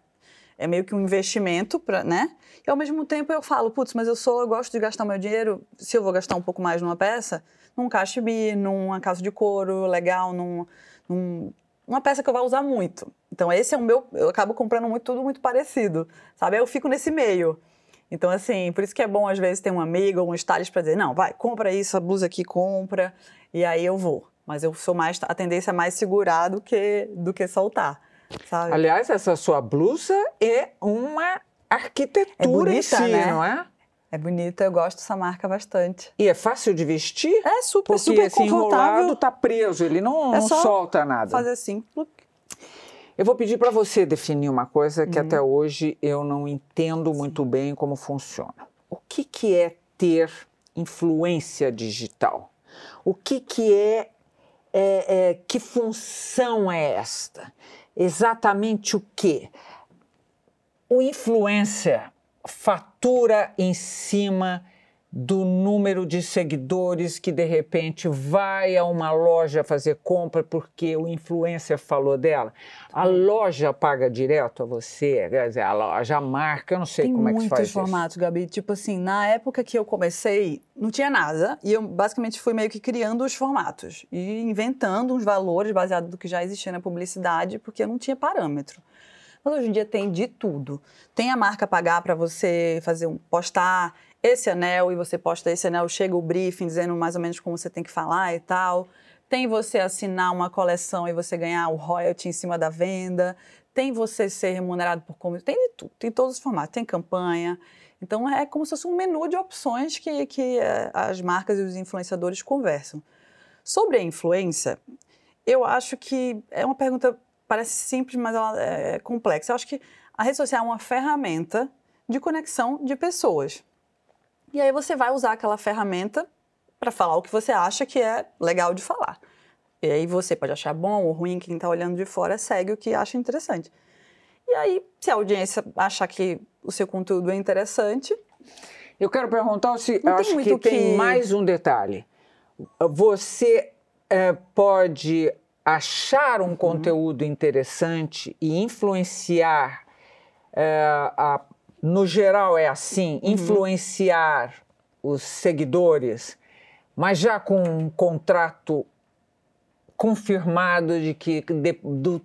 é meio que um investimento, para, né? E ao mesmo tempo eu falo, putz, mas eu sou, eu gosto de gastar meu dinheiro, se eu vou gastar um pouco mais numa peça, num cachibi, numa casa de couro legal, num, num, uma peça que eu vou usar muito. Então esse é o meu, eu acabo comprando muito, tudo muito parecido, sabe? Eu fico nesse meio. Então, assim, por isso que é bom às vezes ter um amigo ou um stylist para dizer, não, vai, compra isso, a blusa aqui, compra, e aí eu vou. Mas eu sou mais, a tendência é mais segurar do que, do que soltar. Sabe? Aliás, essa sua blusa é uma arquitetura é bonita, em si, né? não é? É bonita, eu gosto dessa marca bastante. E é fácil de vestir? É super, Porque super esse enrolado tá preso, ele não, é não solta nada. fazer assim. Eu vou pedir para você definir uma coisa que uhum. até hoje eu não entendo muito bem como funciona. O que, que é ter influência digital? O que, que é, é, é que função é esta? Exatamente o que? O influencer fatura em cima do número de seguidores que de repente vai a uma loja fazer compra porque o influencer falou dela. A loja paga direto a você, quer dizer, a loja, a marca, eu não sei Tem como é que faz isso. muitos formatos, Gabi. Tipo assim, na época que eu comecei, não tinha nada e eu basicamente fui meio que criando os formatos e inventando uns valores baseados no que já existia na publicidade porque eu não tinha parâmetro. Mas hoje em dia tem de tudo. Tem a marca pagar para você fazer um postar esse anel e você posta esse anel, chega o briefing dizendo mais ou menos como você tem que falar e tal. Tem você assinar uma coleção e você ganhar o royalty em cima da venda. Tem você ser remunerado por como. Tem de tudo, tem todos os formatos, tem campanha. Então é como se fosse um menu de opções que, que eh, as marcas e os influenciadores conversam. Sobre a influência, eu acho que é uma pergunta, parece simples, mas ela é complexa. Eu acho que a rede social é uma ferramenta de conexão de pessoas. E aí você vai usar aquela ferramenta para falar o que você acha que é legal de falar. E aí você pode achar bom ou ruim, quem está olhando de fora segue o que acha interessante. E aí, se a audiência achar que o seu conteúdo é interessante. Eu quero perguntar se eu acho que, que tem mais um detalhe. Você é, pode achar um uhum. conteúdo interessante e influenciar é, a no geral é assim, uhum. influenciar os seguidores, mas já com um contrato confirmado de que de, do,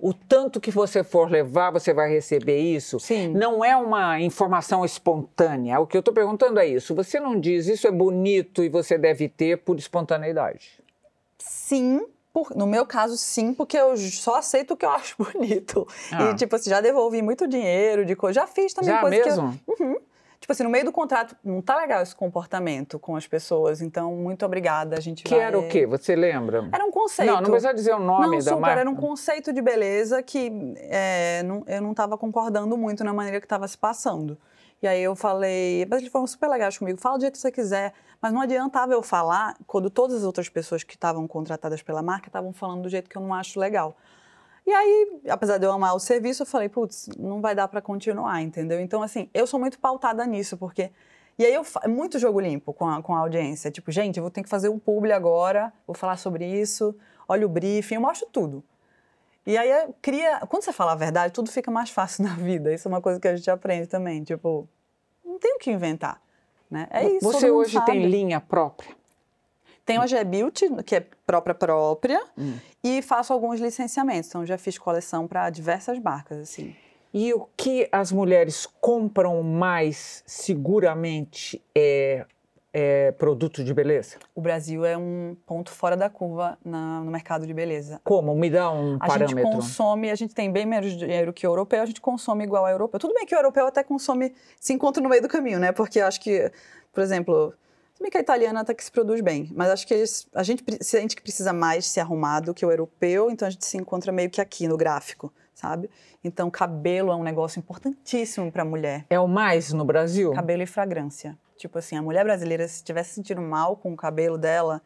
o tanto que você for levar, você vai receber isso. Sim. Não é uma informação espontânea. O que eu estou perguntando é isso. Você não diz isso é bonito e você deve ter por espontaneidade. Sim, por, no meu caso, sim, porque eu só aceito o que eu acho bonito. Ah. E, tipo assim, já devolvi muito dinheiro de coisa. Já fiz também já coisa mesmo? que eu. Uhum. Tipo assim, no meio do contrato, não tá legal esse comportamento com as pessoas, então muito obrigada, a gente que vai... era o quê? Você lembra? Era um conceito. Não, não precisa dizer o nome não, da super, marca. era um conceito de beleza que é, não, eu não estava concordando muito na maneira que estava se passando. E aí eu falei, mas eles foram super legais comigo, fala do jeito que você quiser. Mas não adiantava eu falar quando todas as outras pessoas que estavam contratadas pela marca estavam falando do jeito que eu não acho legal. E aí, apesar de eu amar o serviço, eu falei, putz, não vai dar para continuar, entendeu? Então, assim, eu sou muito pautada nisso, porque. E aí, eu é muito jogo limpo com a, com a audiência. Tipo, gente, eu vou ter que fazer um publi agora, vou falar sobre isso, olha o briefing, eu mostro tudo. E aí, cria. Quando você fala a verdade, tudo fica mais fácil na vida. Isso é uma coisa que a gente aprende também. Tipo, não tem o que inventar. Né? É isso. Você hoje sabe. tem linha própria? Tenho a G-Beauty, que é própria própria, hum. e faço alguns licenciamentos. Então, já fiz coleção para diversas marcas, assim. E o que as mulheres compram mais seguramente é, é produto de beleza? O Brasil é um ponto fora da curva na- no mercado de beleza. Como? Me dá um A parâmetro. gente consome, a gente tem bem menos dinheiro que o europeu, a gente consome igual ao europeu. Tudo bem que o europeu até consome, se encontra no meio do caminho, né? Porque eu acho que, por exemplo, se bem que a italiana até que se produz bem, mas acho que eles- a gente pre- se a gente que precisa mais se arrumar do que o europeu, então a gente se encontra meio que aqui no gráfico, sabe? Então cabelo é um negócio importantíssimo para a mulher. É o mais no Brasil? Cabelo e fragrância. Tipo assim, a mulher brasileira, se estiver se sentindo mal com o cabelo dela,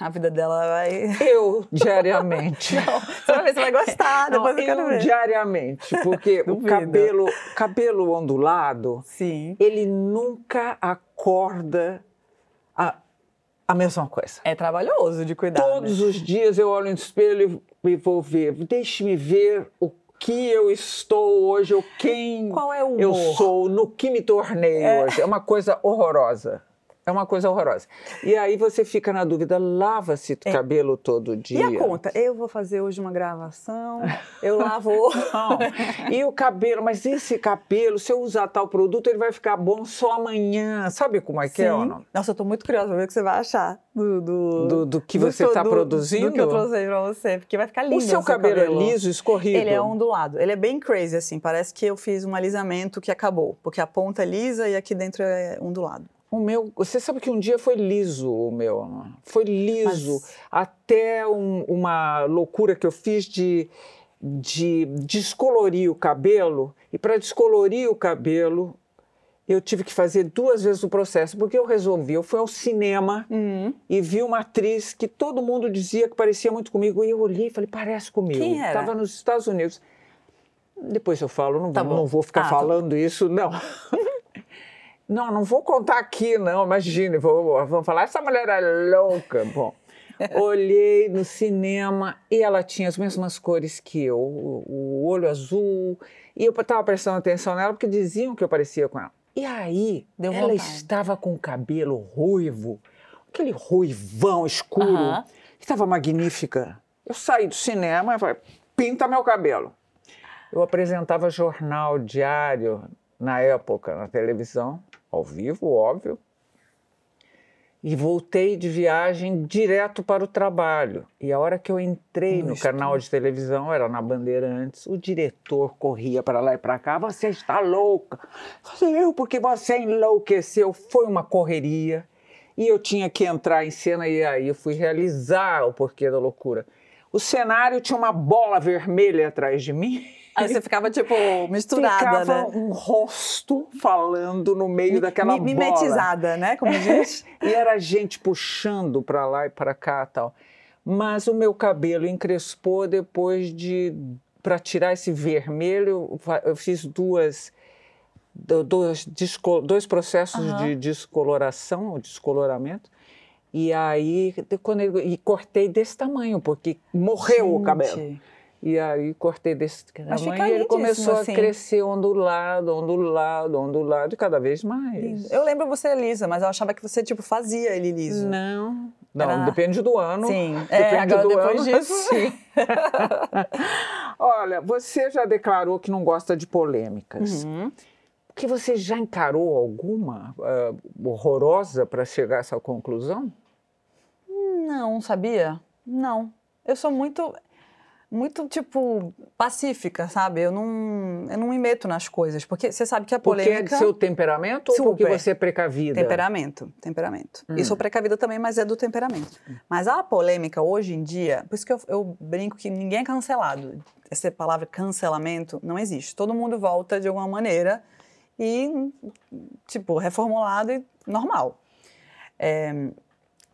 a vida dela vai. Eu, diariamente. Não, você vai ver, você vai gostar, Não, depois eu quero eu ver. diariamente, porque o cabelo, cabelo ondulado, Sim. ele nunca acorda a, a mesma coisa. É trabalhoso de cuidar. Todos né? os dias eu olho no espelho e vou ver, deixe-me ver o que eu estou hoje, ou quem Qual é o eu sou, no que me tornei hoje. É uma coisa horrorosa. É uma coisa horrorosa. E aí você fica na dúvida, lava-se o cabelo todo dia. É. E a conta? Eu vou fazer hoje uma gravação, eu lavo. Não. E o cabelo, mas esse cabelo, se eu usar tal produto, ele vai ficar bom só amanhã. Sabe como é que é, ou não? Nossa, eu tô muito curiosa pra ver o que você vai achar do, do, Do- do que você tá do- produzindo? Do que eu trouxe pra você, porque vai ficar lindo. O seu cabelo, é liso, escorrido? Ele é ondulado. Ele é bem crazy, assim. Parece que eu fiz um alisamento que acabou. Porque a ponta é lisa e aqui dentro é ondulado. O meu, você sabe que um dia foi liso o meu, foi liso Mas- até um- uma loucura que eu fiz de, de descolorir o cabelo e para descolorir o cabelo eu tive que fazer duas vezes o processo porque eu resolvi, eu fui ao cinema Uhum. e vi uma atriz que todo mundo dizia que parecia muito comigo e eu olhei e falei parece comigo. Quem era? Estava nos Estados Unidos. Depois eu falo, não, Tá vou, não vou ficar Ah, tá falando isso, não. Não, não vou contar aqui, não, imagine. Vou, vão falar, essa mulher é louca. Bom, olhei no cinema e ela tinha as mesmas cores que eu, o, o olho azul. E eu estava prestando atenção nela porque diziam que eu parecia com ela. E aí, Deu ela vontade. estava com o cabelo ruivo, aquele ruivão escuro, que estava magnífica. Eu saí do cinema e falei, pinta meu cabelo. Eu apresentava jornal diário na época na televisão, ao vivo, óbvio. E voltei de viagem direto para o trabalho. E a hora que eu entrei No no canal de televisão, era na Bandeirantes, o diretor corria para lá e para cá. Você está louca. Eu falei, eu, porque você enlouqueceu. Foi uma correria. E eu tinha que entrar em cena e aí eu fui realizar o porquê da loucura. O cenário tinha uma bola vermelha atrás de mim. Aí você ficava, tipo, misturada, Ficava né? um rosto falando no meio daquela Mi- bola. Mimetizada, né? Como diz. E era gente puxando para lá e para cá tal. Mas o meu cabelo encrespou depois de. Para tirar esse vermelho, eu fiz duas. do- Dois, dois processos Aham. de descoloração, ou descoloramento. E aí, quando e cortei desse tamanho, porque morreu o cabelo. E aí cortei desse tamanho e ele começou assim. a crescer ondulado, ondulado, ondulado, e cada vez mais. Eu lembro você lisa, mas eu achava que você, tipo, fazia ele liso. Não, não, Era- depende do ano. Sim, depende é, agora do depois ano. disso. sim. Olha, você já declarou que não gosta de polêmicas. Uhum. Que você já encarou alguma ah, horrorosa para chegar a essa conclusão? Não, sabia? Não. Eu sou muito, muito, tipo, pacífica, sabe? Eu não, eu não me meto nas coisas. Porque você sabe que a Porque é polêmica... seu temperamento ou porque Super. você é precavida? Temperamento, temperamento. Hum. E sou precavida também, mas é do temperamento. Mas a polêmica hoje em dia, por isso que eu, eu brinco que ninguém é cancelado. Essa palavra cancelamento não existe. Todo mundo volta de alguma maneira e, tipo, reformulado e normal. É,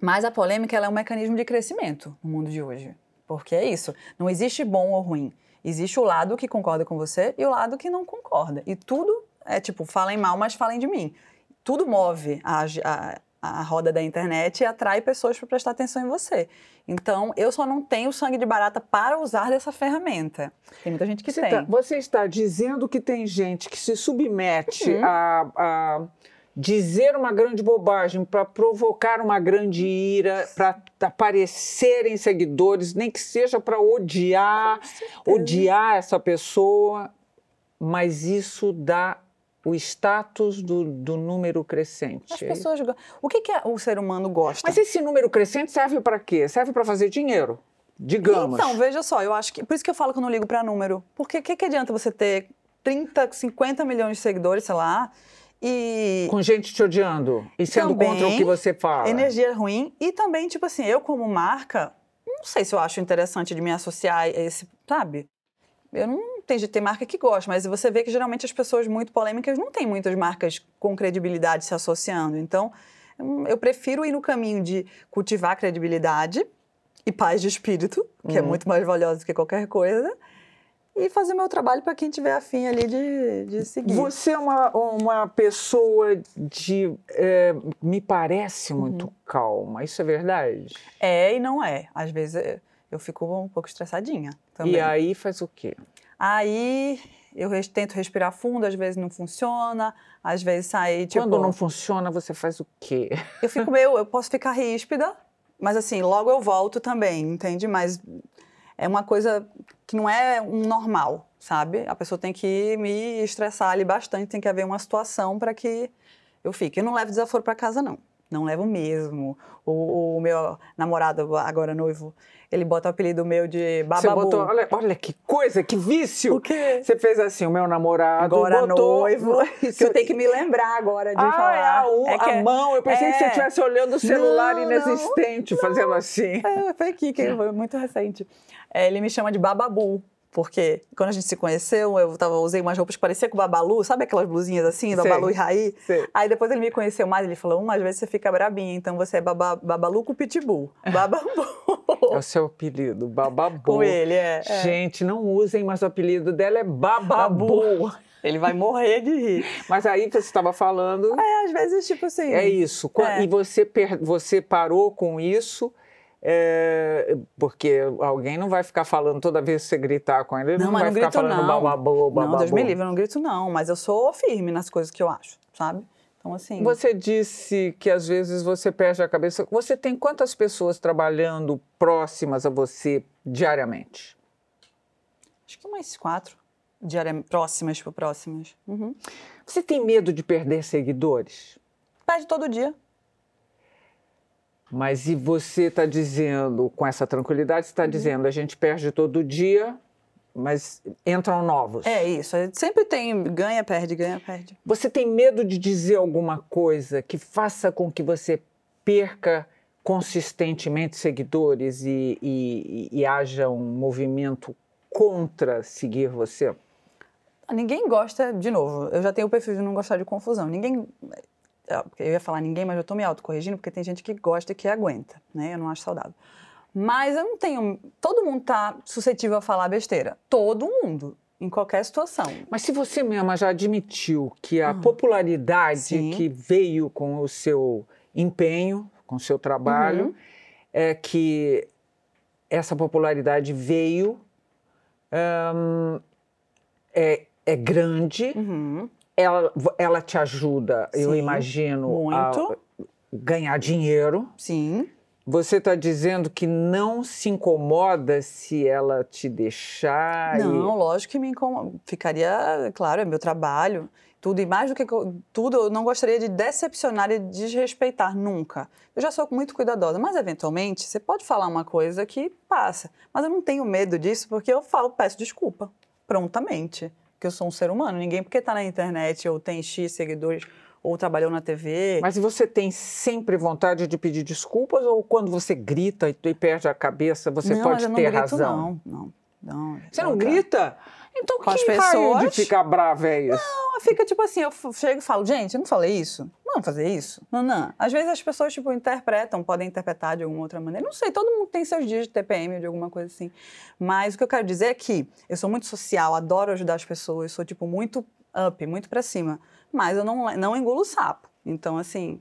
mas a polêmica é um mecanismo de crescimento no mundo de hoje. Porque é isso. Não existe bom ou ruim. Existe o lado que concorda com você e o lado que não concorda. E tudo é tipo, falem mal, mas falem de mim. Tudo move a, a, a roda da internet e atrai pessoas para prestar atenção em você. Então, eu só não tenho sangue de barata para usar dessa ferramenta. Tem muita gente que Você, tem. tá, você está dizendo que tem gente que se submete Uhum. a, a dizer uma grande bobagem para provocar uma grande ira, para aparecerem seguidores, nem que seja para odiar, odiar essa pessoa. mas isso dá o status do, do número crescente. As pessoas. O que, que o ser humano gosta? Mas esse número crescente serve para quê? Serve para fazer dinheiro, digamos. Então, veja só, eu acho que. Por isso que eu falo que eu não ligo pra número. Porque o que, que adianta você ter 30, 50 milhões de seguidores, sei lá, e. Com gente te odiando e sendo Também, contra o que você fala. Energia ruim. E também, tipo assim, eu como marca, não sei se eu acho interessante de me associar a esse, sabe? Eu não tenho de ter marca que gosta, mas você vê que geralmente as pessoas muito polêmicas não têm muitas marcas com credibilidade se associando. Então, hum, eu prefiro ir no caminho de cultivar credibilidade e paz de espírito, que é Uhum. muito mais valioso do que qualquer coisa, e fazer meu trabalho para quem tiver afim ali de, de seguir. Você é uma, uma pessoa de. é, me parece Uhum. muito calma, isso é verdade? É e não é. Às vezes eh, eu fico um pouco estressadinha também. E aí faz o quê? Aí eu res- tento respirar fundo, às vezes não funciona, às vezes sai tipo. Quando não funciona, você faz o quê? Eu fico meio. Eu posso ficar ríspida, mas assim, logo eu volto também, entende? Mas é uma coisa que não é um normal, sabe? A pessoa tem que me estressar ali bastante, tem que haver uma situação para que eu fique. Eu não levo desaforo para casa, não. Não levo mesmo. O, o meu namorado, agora noivo, ele bota o apelido meu de Você bababu. botou, olha, olha que coisa, que vício! O quê? Você fez assim, o meu namorado Agora botou... noivo. Que eu tenho que me lembrar agora de Ah, falar. é a, um- É que a é- mão. Eu pensei que você é. estivesse olhando o celular Não, inexistente, fazendo assim. É, foi aqui, que foi muito recente. É, ele me chama de Bababu, porque quando a gente se conheceu, eu tava, usei umas roupas que pareciam com Babalu, sabe aquelas blusinhas assim. Babalu e Raí? Sei. Aí depois ele me conheceu mais, ele falou, hum, às vezes você fica brabinha, então você é baba, Babalu com Pitbull. Bababu. É o seu apelido, Bababu. com ele, é. é. Gente, não usem, mas o apelido dela é Bababu. Ele vai morrer de rir. Mas aí você estava falando, É, às vezes, tipo assim... é isso. É. E você, per- você parou com isso, é, porque alguém não vai ficar falando toda vez que você gritar com ele, ele não, Não, mas vai não ficar grito, falando não. Bababu, Bababu. Não, Deus me livre, eu não grito não, mas eu sou firme nas coisas que eu acho, sabe? Então, assim... Você disse que às vezes você perde a cabeça. Você tem quantas pessoas trabalhando próximas a você diariamente? Acho que umas quatro. Diariamente, próximas, tipo, próximas. Uhum. Você tem medo de perder seguidores? Perde todo dia. Mas e você está dizendo, com essa tranquilidade, você está Uhum. dizendo, a gente perde todo dia, mas entram novos. É isso. Sempre tem ganha, perde, ganha, perde. Você tem medo de dizer alguma coisa que faça com que você perca consistentemente seguidores e, e- e- e haja um movimento contra seguir você? Ninguém gosta, de novo, eu já tenho o perfil de não gostar de confusão. Ninguém. É, Eu ia falar ninguém, mas eu tô me autocorrigindo, porque tem gente que gosta e que aguenta, né? Eu não acho saudável. Mas eu não tenho. Todo mundo tá suscetível a falar besteira. Todo mundo. Em qualquer situação. Mas se você mesma já admitiu que a popularidade Ah. Sim. que veio com o seu empenho, com o seu trabalho, Uhum. é que essa popularidade veio, hum, é, é grande, Uhum. Ela, ela te ajuda, eu Sim, imagino, muito. a ganhar dinheiro. Sim. Você está dizendo que não se incomoda se ela te deixar? e- Não, lógico que me incomoda. Ficaria, claro, é meu trabalho, tudo. E mais do que tudo, eu não gostaria de decepcionar e desrespeitar nunca. Eu já sou muito cuidadosa, mas eventualmente você pode falar uma coisa que passa. Mas eu não tenho medo disso porque eu falo, peço desculpa, prontamente. Porque eu sou um ser humano. Ninguém, porque está na internet ou tem X seguidores ou trabalhou na TV. Mas você tem sempre vontade de pedir desculpas ou quando você grita e, perde a cabeça, você não, pode não ter grito, razão? Não, não, não. Você não Eu- grita? Então Com as que de pessoas? ficar brava é isso? Não, fica tipo assim, eu chego e falo, gente, eu não falei isso. Não vamos fazer isso. Não, não. Às vezes as pessoas, tipo, interpretam, podem interpretar de alguma outra maneira. Não sei, todo mundo tem seus dias de TPM ou de alguma coisa assim. Mas o que eu quero dizer é que eu sou muito social, adoro ajudar as pessoas, sou, tipo, muito up, muito pra cima. Mas eu não, não engulo sapo. Então, assim.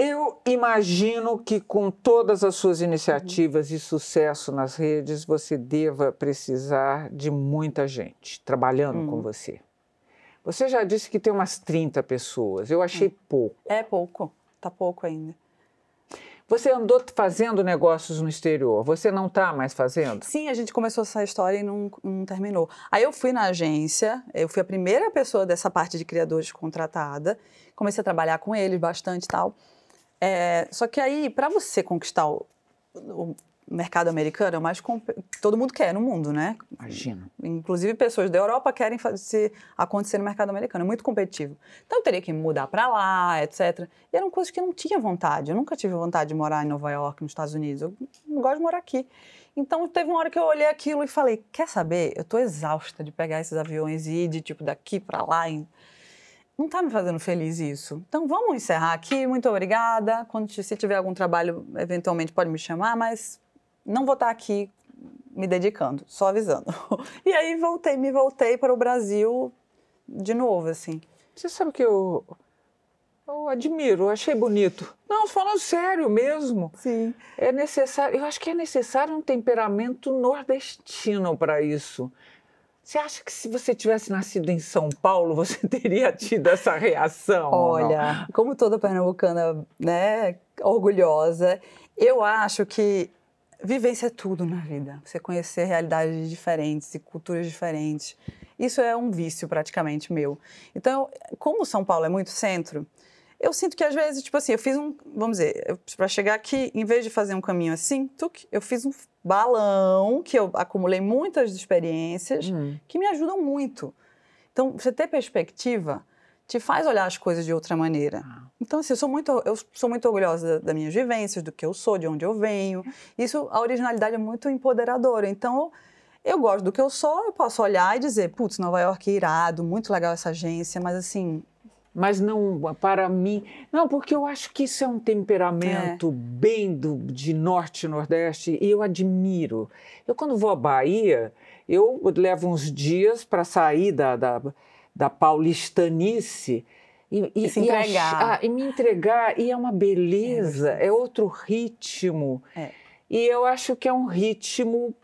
Eu imagino que com todas as suas iniciativas e sucesso nas redes, você deva precisar de muita gente trabalhando com você. Você já disse que tem umas 30 pessoas. Eu achei pouco. É pouco, tá pouco ainda. Você andou fazendo negócios no exterior, você não está mais fazendo? Sim, a gente começou essa história e não, não, terminou. Aí eu fui na agência, eu fui a primeira pessoa dessa parte de criadores contratada, comecei a trabalhar com eles bastante e tal. É, só que aí, para você conquistar o, o mercado americano é o mais todo mundo quer no mundo, né? Imagina. Inclusive pessoas da Europa querem fazer acontecer no mercado americano, é muito competitivo. Então eu teria que mudar para lá, etc. E eram coisas que eu não tinha vontade. Eu nunca tive vontade de morar em Nova York, nos Estados Unidos. Eu não gosto de morar aqui. Então teve uma hora que eu olhei aquilo e falei: "Quer saber? Eu tô exausta de pegar esses aviões e ir de tipo daqui para lá em não está me fazendo feliz isso. Então vamos encerrar aqui. Muito obrigada. Quando se tiver algum trabalho, eventualmente pode me chamar, mas não vou estar aqui me dedicando, só avisando. E aí voltei, me voltei para o Brasil de novo, assim. Você sabe que eu, eu admiro, achei bonito. Não, falando sério mesmo. Sim. É necessário, eu acho que é necessário um temperamento nordestino para isso. Você acha que se você tivesse nascido em São Paulo, você teria tido essa reação? Olha, como toda pernambucana, né, orgulhosa, eu acho que Vivência é tudo na vida. Você conhecer realidades diferentes e culturas diferentes. Isso é um vício praticamente meu. Então, como São Paulo é muito centro, eu sinto que às vezes, tipo assim, eu fiz um, vamos dizer, para chegar aqui, em vez de fazer um caminho assim, tuc, eu fiz um balão que eu acumulei muitas experiências uhum. que me ajudam muito. Então, você ter perspectiva te faz olhar as coisas de outra maneira. Ah. Então, assim, eu sou muito, eu sou muito orgulhosa das minhas vivências, do que eu sou, de onde eu venho. Isso, a originalidade é muito empoderadora. Então, eu gosto do que eu sou, eu posso olhar e dizer, putz, Nova York é irado, muito legal essa agência, mas assim, mas não para mim. Não, porque eu acho que isso é um temperamento é. bem do, de norte e nordeste e eu admiro. Eu, quando vou à Bahia, eu levo uns dias para sair da, da, da paulistanice e, e, se entregar. E, ah, e, me entregar, e é uma beleza, é, é outro ritmo. É. E eu acho que é um ritmo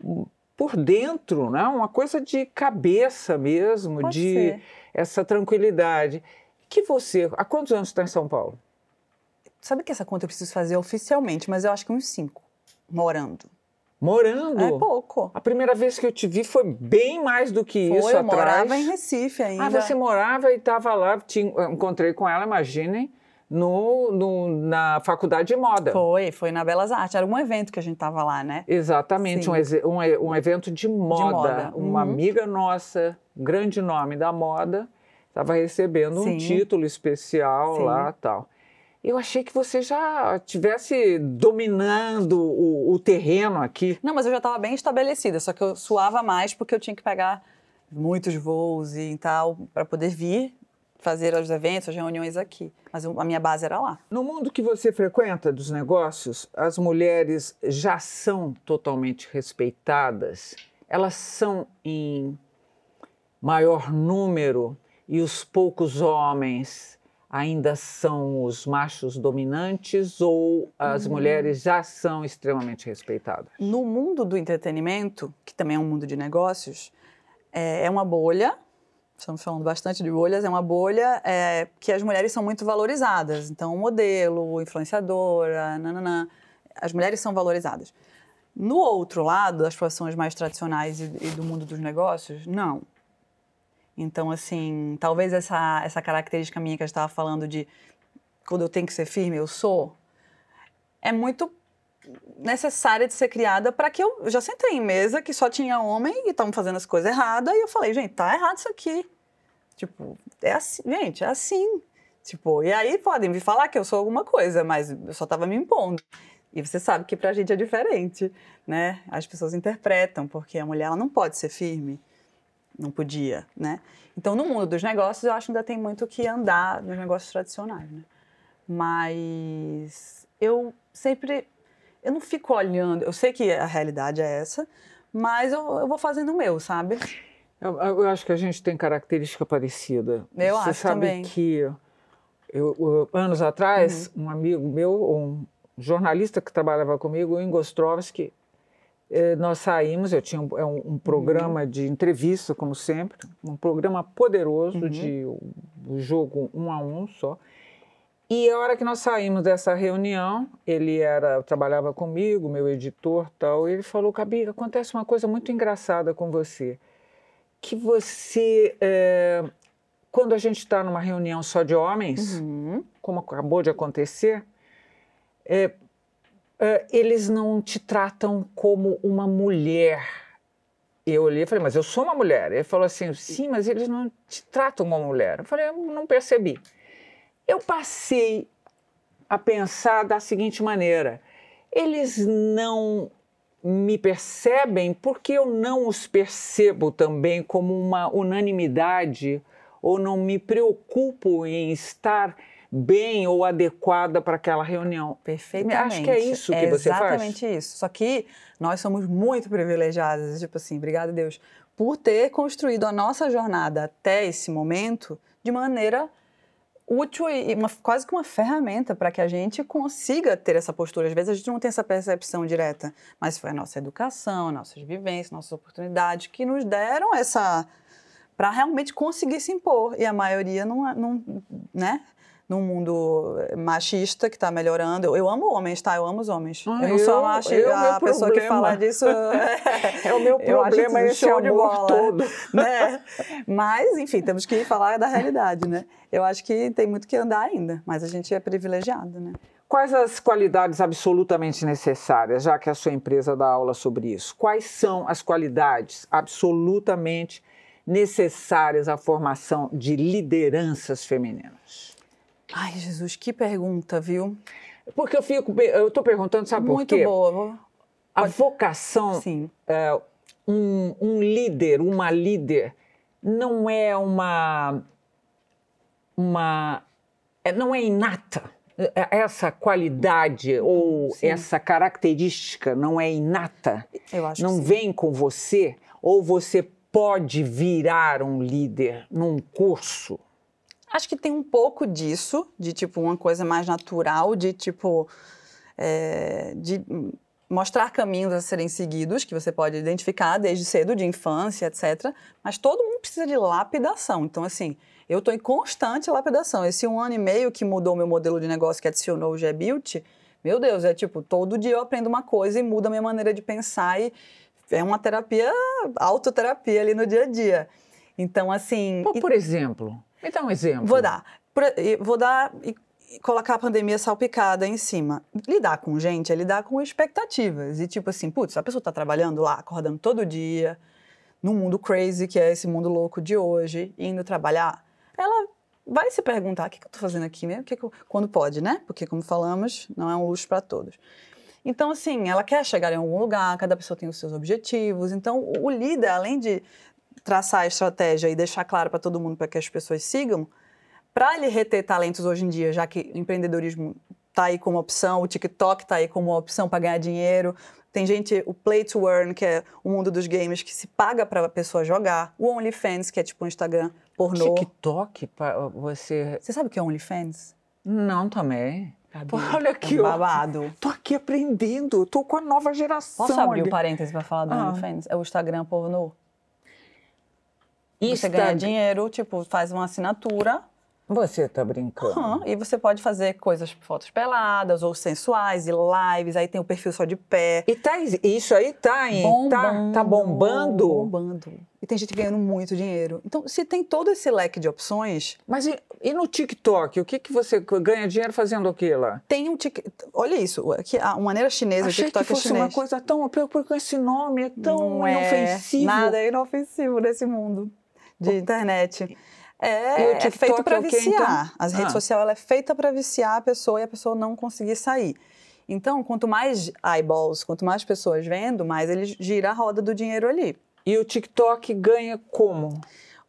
por dentro, né? uma coisa de cabeça mesmo, Pode de ser. essa tranquilidade. Que você, há quantos anos está em São Paulo? Sabe que essa conta eu preciso fazer oficialmente, mas eu acho que uns cinco, morando. Morando? É pouco. A primeira vez que eu te vi foi bem mais do que foi, isso eu atrás. morava em Recife ainda. Ah, você morava e estava lá, te encontrei com ela, imaginem, no, no, na faculdade de moda. Foi, foi na Belas Artes. Era um evento que a gente estava lá, né? Exatamente, um, um, um, evento de moda. De moda. Uma uhum. amiga nossa, grande nome da moda, estava recebendo Sim. um título especial Sim. lá tal. Eu achei que você já tivesse dominando o, o terreno aqui. Não, mas eu já estava bem estabelecida, só que eu suava mais porque eu tinha que pegar muitos voos e tal para poder vir fazer os eventos, as reuniões aqui. Mas a minha base era lá. No mundo que você frequenta dos negócios, as mulheres já são totalmente respeitadas. Elas são em maior número e os poucos homens ainda são os machos dominantes ou as uhum. mulheres já são extremamente respeitadas? No mundo do entretenimento, que também é um mundo de negócios, é, é uma bolha. Estamos falando bastante de bolhas, é uma bolha é, que as mulheres são muito valorizadas. Então, modelo, influenciadora, nananã, as mulheres são valorizadas. No outro lado, das profissões mais tradicionais e, e do mundo dos negócios, não. Então, assim, talvez essa, essa característica minha que eu estava falando de quando eu tenho que ser firme, eu sou, é muito necessária de ser criada para que eu já sentei em mesa que só tinha homem e estavam fazendo as coisas erradas e eu falei, gente, tá errado isso aqui. Tipo, é assim, gente, é assim. Tipo, e aí podem me falar que eu sou alguma coisa, mas eu só estava me impondo. E você sabe que pra gente é diferente, né? As pessoas interpretam, porque a mulher ela não pode ser firme não podia, né? Então, no mundo dos negócios, eu acho que ainda tem muito que andar nos negócios tradicionais, né? Mas eu sempre, eu não fico olhando, eu sei que a realidade é essa, mas eu, eu vou fazendo o meu, sabe? Eu, eu, acho que a gente tem característica parecida. Eu Você acho sabe também. que eu, anos atrás, uhum. um amigo meu, um jornalista que trabalhava comigo, o Ingo Ostrovsky, eh, nós saímos, eu tinha um, é um, um programa uhum. de entrevista, como sempre, um programa poderoso uhum. de um jogo um a um só. E a hora que nós saímos dessa reunião, ele era trabalhava comigo, meu editor tal, e ele falou, Cabi, acontece uma coisa muito engraçada com você, que você, é, quando a gente está numa reunião só de homens, Uhum. como acabou de acontecer, é, é, eles não te tratam como uma mulher. Eu olhei e falei, mas eu sou uma mulher. Ele falou assim, sim, mas eles não te tratam como mulher. Eu falei, eu não percebi. Eu passei a pensar da seguinte maneira: eles não me percebem porque eu não os percebo também como uma unanimidade ou não me preocupo em estar bem ou adequada para aquela reunião. Perfeitamente. Acho que é isso que É você faz. Exatamente isso. Só que nós somos muito privilegiadas, tipo assim, obrigada a Deus, por ter construído a nossa jornada até esse momento de maneira útil e uma- quase que uma ferramenta para que a gente consiga ter essa postura. Às vezes a gente não tem essa percepção direta, mas foi a nossa educação, nossas vivências, nossas oportunidades que nos deram essa para realmente conseguir se impor. E a maioria não, não né? Num mundo machista que está melhorando. Eu, eu amo homens, tá? Eu amo os homens. Ah, eu não sou eu- a, machi- eu, a pessoa que problema. fala disso. É o meu problema esse show de bola. todo. né? Mas, enfim, temos que falar da realidade, né? Eu acho que tem muito que andar ainda, mas a gente é privilegiado, né? Quais as qualidades absolutamente necessárias, já que a sua empresa dá aula sobre isso? Quais são as qualidades absolutamente necessárias à formação de lideranças femininas? Ai, Jesus, que pergunta, viu? Porque eu fico, eu estou perguntando, sabe muito por quê? boa. A vocação, Sim. é, um, um líder, uma líder, não é uma, uma, é- não é inata. É- Essa qualidade ou Sim. essa característica não é inata, Eu acho não vem com você, ou você pode virar um líder num curso. Acho que tem um pouco disso, de tipo uma coisa mais natural, de tipo é, de mostrar caminhos a serem seguidos, que você pode identificar desde cedo, de infância, etc. Mas todo mundo precisa de lapidação. Então, assim, eu estou em constante lapidação. Esse um ano e meio que mudou meu modelo de negócio, que adicionou o G-Built, meu Deus, é tipo, todo dia eu aprendo uma coisa e muda a minha maneira de pensar e é uma terapia, autoterapia ali no dia a dia. Então, assim... Pô, e- por exemplo, me dá um exemplo. Vou dar. Vou dar e colocar a pandemia salpicada em cima. Lidar com gente é lidar com expectativas. E tipo assim, putz, a pessoa está trabalhando lá, acordando todo dia, num mundo crazy, que é esse mundo louco de hoje, indo trabalhar, ela vai se perguntar, o que, que eu estou fazendo aqui mesmo? O que que eu-" Quando pode, né? Porque, como falamos, não é um luxo para todos. Então, assim, ela quer chegar em algum lugar, cada pessoa tem os seus objetivos. Então, o líder, além de traçar a estratégia e deixar claro para todo mundo para que as pessoas sigam, para ele reter talentos hoje em dia, já que o empreendedorismo está aí como opção, o TikTok está aí como opção para ganhar dinheiro. Tem gente, o Play to Earn, que é o mundo dos games, que se paga para a pessoa jogar. O OnlyFans, que é tipo um Instagram pornô. TikTok, você. Você sabe o que é OnlyFans? Não também. Pô, olha aqui, é um ó. babado. Tô aqui aprendendo, tô com a nova geração. Posso abrir o parênteses para falar do Ah. OnlyFans? É o Instagram pornô. Você Insta- ganha dinheiro, tipo, faz uma assinatura Você tá brincando. Aham, E você pode fazer coisas, fotos peladas ou sensuais e lives. Aí tem o perfil só de pé. E tá, isso aí tá, em, tá, tá bombando. Bombando. E tem gente ganhando muito dinheiro. Então, se tem todo esse leque de opções, Mas e, e no TikTok? O que, que você ganha dinheiro fazendo o que lá? tem um TikTok. Olha isso, aqui, a maneira chinesa, Achei o TikTok que fosse é chinês. uma coisa tão. Porque esse nome é tão Não é inofensivo. Nada é inofensivo nesse mundo de internet. É, é feito para é o quê, viciar. então? As redes Ah. sociais ela é feita para viciar a pessoa e a pessoa não conseguir sair. Então, quanto mais eyeballs, quanto mais pessoas vendo, mais ele gira a roda do dinheiro ali. E o TikTok ganha como?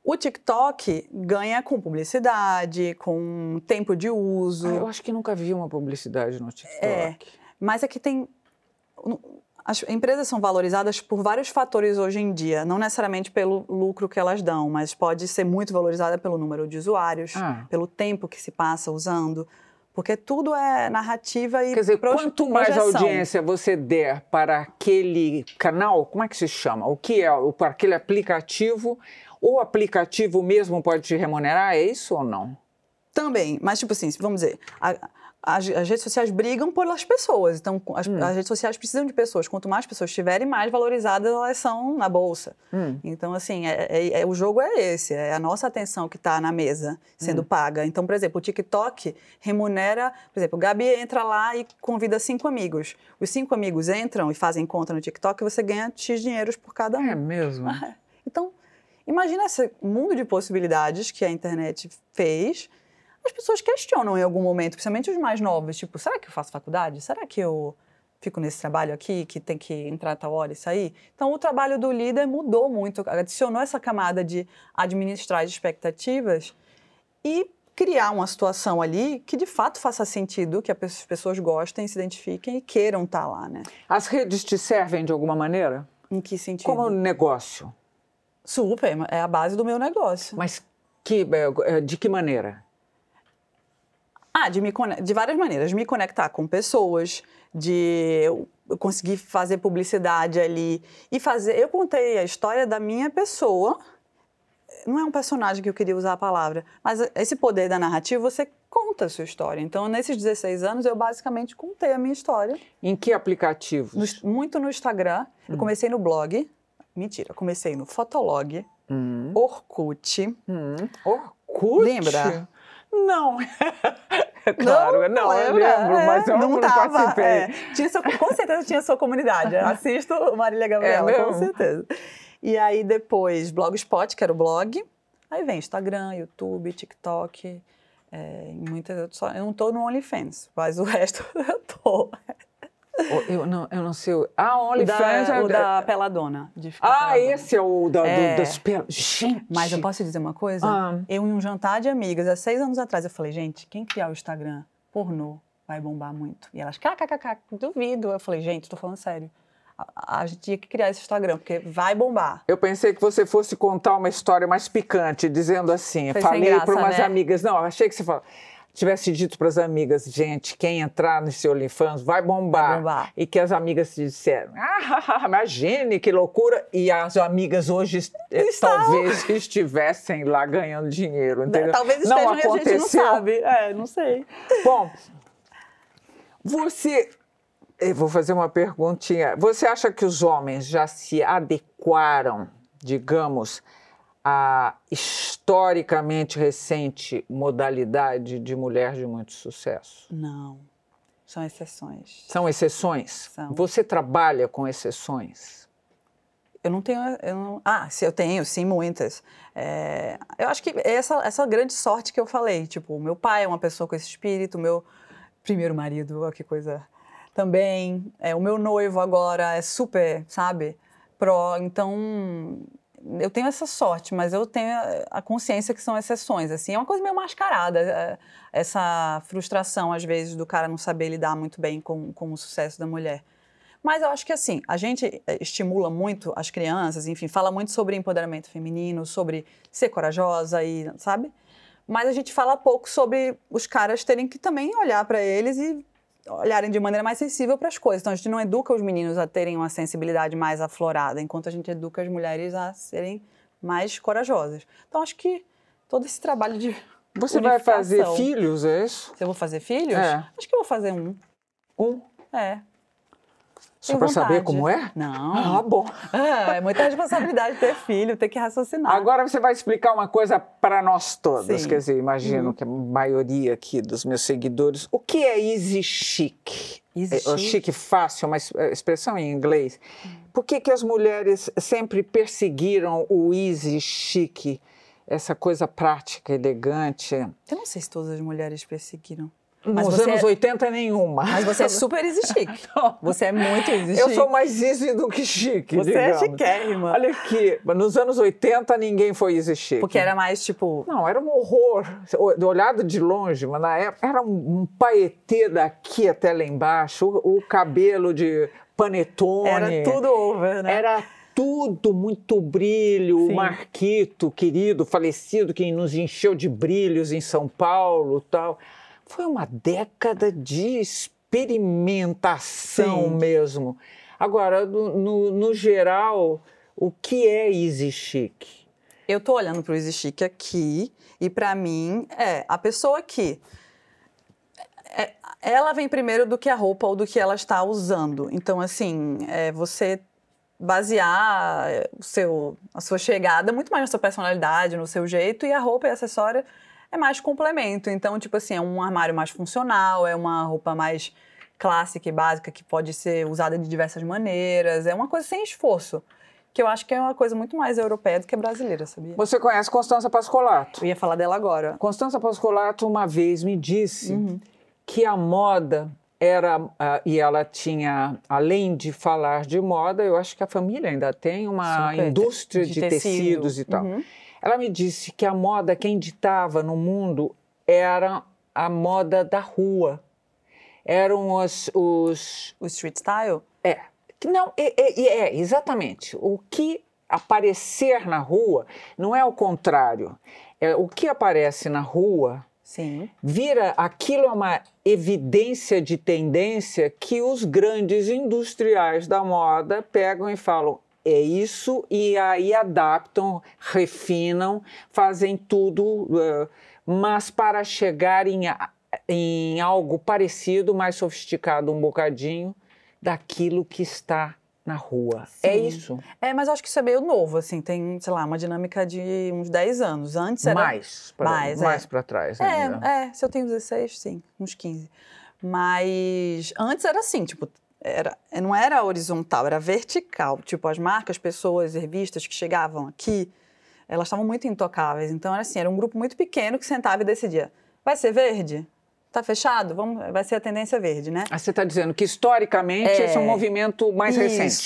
O TikTok ganha com publicidade, com tempo de uso. Ah, eu acho que nunca vi uma publicidade no TikTok. É. Mas é que tem. As empresas são valorizadas por vários fatores hoje em dia, não necessariamente pelo lucro que elas dão, mas pode ser muito valorizada pelo número de usuários, Ah. pelo tempo que se passa usando, porque tudo é narrativa e Quer dizer, quanto mais projeção. audiência você der para aquele canal, como é que se chama? O que é? O- Para aquele aplicativo, o aplicativo mesmo pode te remunerar, é isso ou não? Também, mas tipo assim, vamos dizer, a- as, as redes sociais brigam pelas pessoas, então as, Hum. as redes sociais precisam de pessoas. Quanto mais pessoas tiverem, mais valorizadas elas são na bolsa. Hum. Então, assim, é- é- é- o jogo é esse, é a nossa atenção que está na mesa sendo Hum. paga. Então, por exemplo, o TikTok remunera, por exemplo, o Gabi entra lá e convida cinco amigos. Os cinco amigos entram e fazem conta no TikTok e você ganha X dinheiros por cada um. É mesmo? Então, imagina esse mundo de possibilidades que a internet fez. As pessoas questionam em algum momento, principalmente os mais novos, tipo, será que eu faço faculdade? Será que eu fico nesse trabalho aqui, que tem que entrar a tal hora e sair? Então, o trabalho do líder mudou muito, adicionou essa camada de administrar as expectativas e criar uma situação ali que, de fato, faça sentido, que as pessoas gostem, se identifiquem e queiram estar lá, né? As redes te servem de alguma maneira? Em que sentido? Como negócio? Super, é a base do meu negócio. Mas que, eh, de que maneira? Ah, de, me de várias maneiras. Me conectar com pessoas, de eu conseguir fazer publicidade ali e fazer. Eu contei a história da minha pessoa. Não é um personagem que eu queria usar a palavra, mas esse poder da narrativa, você conta a sua história. Então, nesses 16 anos, eu basicamente contei a minha história. Em que aplicativos? No- muito no Instagram. Eu comecei no blog. Mentira, comecei no Fotolog, Hum, Orkut. hum. Orkut? Lembra? Não. É claro, não, eu lembra? lembro, É, mas eu não, tava, participei. é. Tinha sua- com certeza tinha sua comunidade. Assisto Marília Gabriela, É com certeza. E aí depois Blogspot, que era o blog. Aí vem Instagram, YouTube, TikTok. É, muitas, eu, só, eu não tô no OnlyFans, mas o resto eu tô. Eu não, eu não sei. o- Ah, O OnlyFans. da, é- o da Peladona. de ficar Ah, peladona. esse é o da, É. do, das pelas. Gente! Mas eu posso te dizer uma coisa? Ah. Eu, em um jantar de amigas, há seis anos atrás, eu falei, gente, quem criar o Instagram pornô vai bombar muito. E elas, kkkk, duvido. Eu falei, gente, tô falando sério. A, a gente tinha que criar esse Instagram, porque vai bombar. Eu pensei que você fosse contar uma história mais picante, dizendo assim. Foi falei para umas né? amigas. Não, achei que você fala- tivesse dito para as amigas, gente, quem entrar nesse OnlyFans vai bombar. Vai bombar. E que as amigas te disseram, ah, imagine que loucura. E as amigas hoje eh, Estavam. talvez estivessem lá ganhando dinheiro, entendeu? Talvez não estejam e a gente não aconteceu. sabe. É, não sei. Bom, você. Eu vou fazer uma perguntinha. Você acha que os homens já se adequaram, digamos, à historicamente recente modalidade de mulher de muito sucesso? Não. São exceções. São exceções? São. Você trabalha com exceções? Eu não tenho. Eu não- ah, se eu tenho, sim, muitas. É, eu acho que é essa, essa grande sorte que eu falei. Tipo, o meu pai é uma pessoa com esse espírito, meu primeiro marido, ó, que coisa. Também. É, o meu noivo agora é super, sabe? Pró. Então. Eu tenho essa sorte, mas eu tenho a- consciência que são exceções. Assim, é uma coisa meio mascarada, é, essa frustração, às vezes, do cara não saber lidar muito bem com, com o sucesso da mulher. Mas eu acho que assim, a gente eh, estimula muito as crianças, enfim, fala muito sobre empoderamento feminino, sobre ser corajosa e, sabe? Mas a gente fala pouco sobre os caras terem que também olhar para eles e olharem de maneira mais sensível para as coisas. Então a gente não educa os meninos a terem uma sensibilidade mais aflorada, enquanto a gente educa as mulheres a serem mais corajosas. Então acho que todo esse trabalho de Você vai fazer filhos, é isso? Se eu vou fazer filhos? É. Acho que eu vou fazer um. Um? É. Só para saber como é? Não. Ah, bom. É, é muita responsabilidade ter filho, ter que raciocinar. Agora você vai explicar uma coisa para nós todas, Sim. quer dizer, imagino que a maioria aqui dos meus seguidores. O que é easy chic? Easy É, chic? chique fácil, uma é, expressão em inglês. Por que, que as mulheres sempre perseguiram o easy chic, essa coisa prática, elegante? Eu não sei se todas as mulheres perseguiram. Nos você anos é- 80, nenhuma. Mas você é super easy chic. Você é muito easy Eu chic. sou mais easy do que chique, Você é digamos. chiquérrima. Olha aqui, nos anos 80 ninguém foi easy chic. Porque era mais tipo. Não, era um horror. Do olhado de longe, mas na época era um, um paetê daqui até lá embaixo, o, o cabelo de panetone. Era tudo over, né? Era tudo muito brilho. Sim. O Marquito, querido, falecido, que nos encheu de brilhos em São Paulo tal. Foi uma década de experimentação Sim. mesmo. Agora, no, no- no geral, o que é easy chic? Eu tô olhando pro Easy Chic aqui e pra mim é a pessoa que é, ela vem primeiro do que a roupa ou do que ela está usando. Então assim, é você basear o seu, a sua chegada muito mais na sua personalidade, no seu jeito e a roupa e acessório é mais complemento. Então, tipo assim, é um armário mais funcional, é uma roupa mais clássica e básica que pode ser usada de diversas maneiras, é uma coisa sem esforço. Que eu acho que é uma coisa muito mais europeia do que brasileira, sabia? Você conhece Constança Pascolato? Eu ia falar dela agora. Constança Pascolato uma vez me disse Uhum. que a moda era ah, e ela tinha além de falar de moda, eu acho que a família ainda tem uma Super. indústria de, De tecido. tecidos e tal. Uhum. Ela me disse que a moda quem ditava no mundo era a moda da rua. Eram os, os O street style? é, que não, é, é, é, exatamente. O que aparecer na rua não é o contrário. É, o que aparece na rua Sim. vira aquilo é uma evidência de tendência que os grandes industriais da moda pegam e falam é isso e aí adaptam, refinam, fazem tudo, eh, mas para chegar em, em algo parecido, mais sofisticado um bocadinho daquilo que está na rua. É Sim. isso. É, mas acho que isso é meio novo, assim, tem, sei lá, uma dinâmica de uns 10 anos. Antes era. Mais para Mais, mais, é. para trás. É, é, se eu tenho 16, sim, uns 15. Mas antes era assim, tipo, era, não era horizontal, era vertical. Tipo, as marcas, pessoas, revistas que chegavam aqui, elas estavam muito intocáveis. Então era assim, era um grupo muito pequeno que sentava e decidia: vai ser verde? Tá fechado? Vamos, vai ser a tendência verde, né? Ah, Você está dizendo que historicamente É. esse é um movimento mais Isso,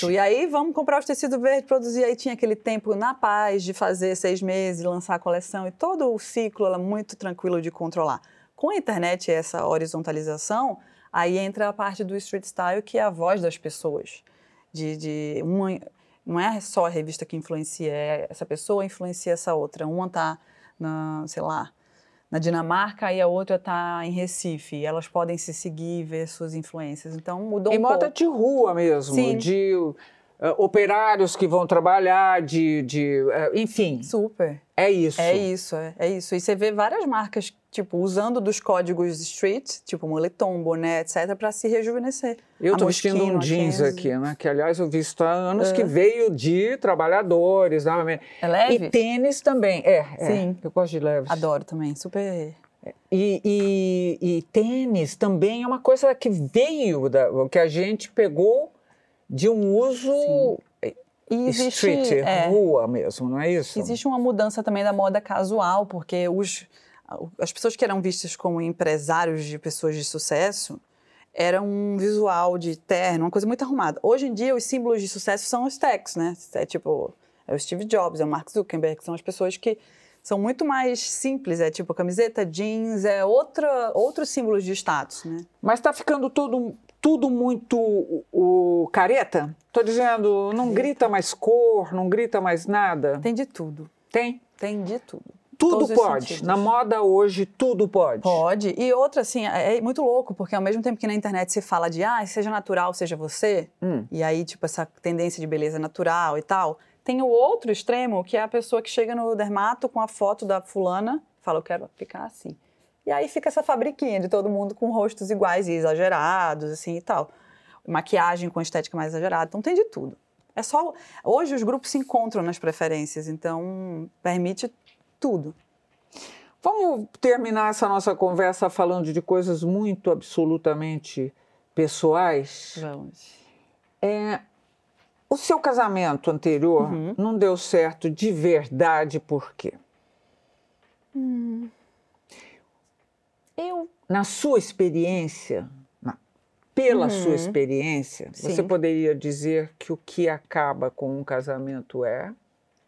recente. e aí vamos comprar os tecidos verdes, produzir. Aí tinha aquele tempo na paz de fazer seis meses, lançar a coleção e todo o ciclo era muito tranquilo de controlar. Com a internet e essa horizontalização, aí entra a parte do street style, que é a voz das pessoas. De, de uma, não é só a revista que influencia, é essa pessoa influencia essa outra. Uma tá na, sei lá, na Dinamarca e a outra está em Recife. Elas podem se seguir e ver suas influências. Então mudou E um moda pouco. de rua mesmo, Sim. de uh, operários que vão trabalhar, de, de uh, enfim, Super. é isso. É isso, é, é isso. E você vê várias marcas, tipo, usando dos códigos street, tipo moletom, boné, etc., para se rejuvenescer. Eu estou vestindo um jeans aqui, né? Que aliás eu visto há anos É. que veio de trabalhadores, né? É leve? E tênis também, é, é. Sim. Eu gosto de leves. Adoro também, super. E, e- e tênis também é uma coisa que veio, da, que a gente pegou de um uso existe, street, é, rua mesmo, não é isso? existe uma mudança também da moda casual, porque os, as pessoas que eram vistas como empresários de pessoas de sucesso era um visual de terno, uma coisa muito arrumada. Hoje em dia, os símbolos de sucesso são os techs, né? É tipo, é o Steve Jobs, é o Mark Zuckerberg, são as pessoas que são muito mais simples, é tipo camiseta, jeans, é outra, outros símbolos de status, né? Mas está ficando tudo, tudo muito o, o careta? Estou dizendo, não grita mais cor, não grita mais nada. Tem de tudo, Tem? tem de tudo. Tudo pode. sentidos. Na moda hoje, tudo pode. Pode. E outra, assim, é é muito louco, porque ao mesmo tempo que na internet se fala de, ah, seja natural, seja você, Hum. e aí, tipo, essa tendência de beleza natural e tal, tem o outro extremo, que é a pessoa que chega no dermato com a foto da fulana, fala, eu quero ficar assim. E aí fica essa fabriquinha de todo mundo com rostos iguais e exagerados, assim, e tal. Maquiagem com estética mais exagerada, então tem de tudo. É só... Hoje os grupos se encontram nas preferências, então permite tudo. Vamos terminar essa nossa conversa falando de coisas muito absolutamente pessoais. Vamos. É, o seu casamento anterior Uhum. não deu certo de verdade por quê? Eu, na sua experiência, na- pela Uhum. sua experiência, você Sim. poderia dizer que o que acaba com um casamento é?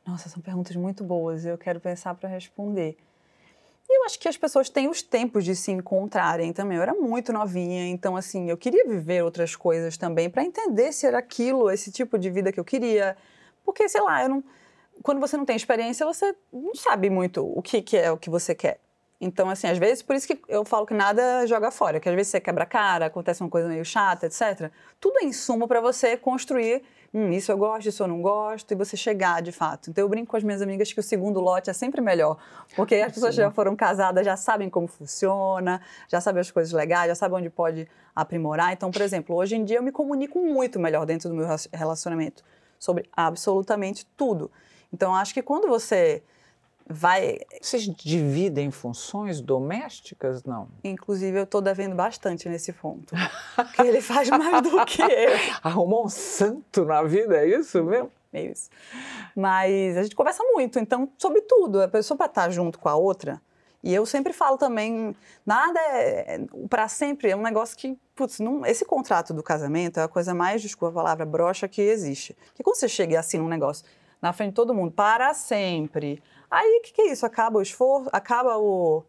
Nossa, são perguntas muito boas e eu quero pensar para responder. Eu acho que as pessoas têm os tempos de se encontrarem também. Eu era muito novinha, então assim, eu queria viver outras coisas também para entender se era aquilo, esse tipo de vida que eu queria. Porque, sei lá, eu não... quando você não tem experiência, você não sabe muito o que, que é o que você quer. Então, assim, às vezes, por isso que eu falo que nada joga fora, que às vezes você quebra a cara, acontece uma coisa meio chata, etc. Tudo é insumo para você construir hum, isso eu gosto, isso eu não gosto, e você chegar de fato. Então eu brinco com as minhas amigas que o segundo lote é sempre melhor, porque as pessoas já foram casadas, já sabem como funciona, já sabem as coisas legais, já sabem onde pode aprimorar. Então, por exemplo, hoje em dia eu me comunico muito melhor dentro do meu relacionamento sobre absolutamente tudo. Então, acho que quando você vai. Vocês dividem funções domésticas, não? Inclusive, eu estou devendo bastante nesse ponto. porque ele faz mais do que eu. Arrumou um santo na vida, é isso mesmo? É isso. Mas a gente conversa muito, então, sobre tudo. A pessoa para estar junto com a outra. E eu sempre falo também, nada é, é para sempre, é um negócio que, putz, não, esse contrato do casamento é a coisa mais, desculpa a palavra, broxa que existe. Que quando você chega assim num negócio na frente de todo mundo, para sempre, Aí, o que, que é isso? Acaba o esforço? Acaba o.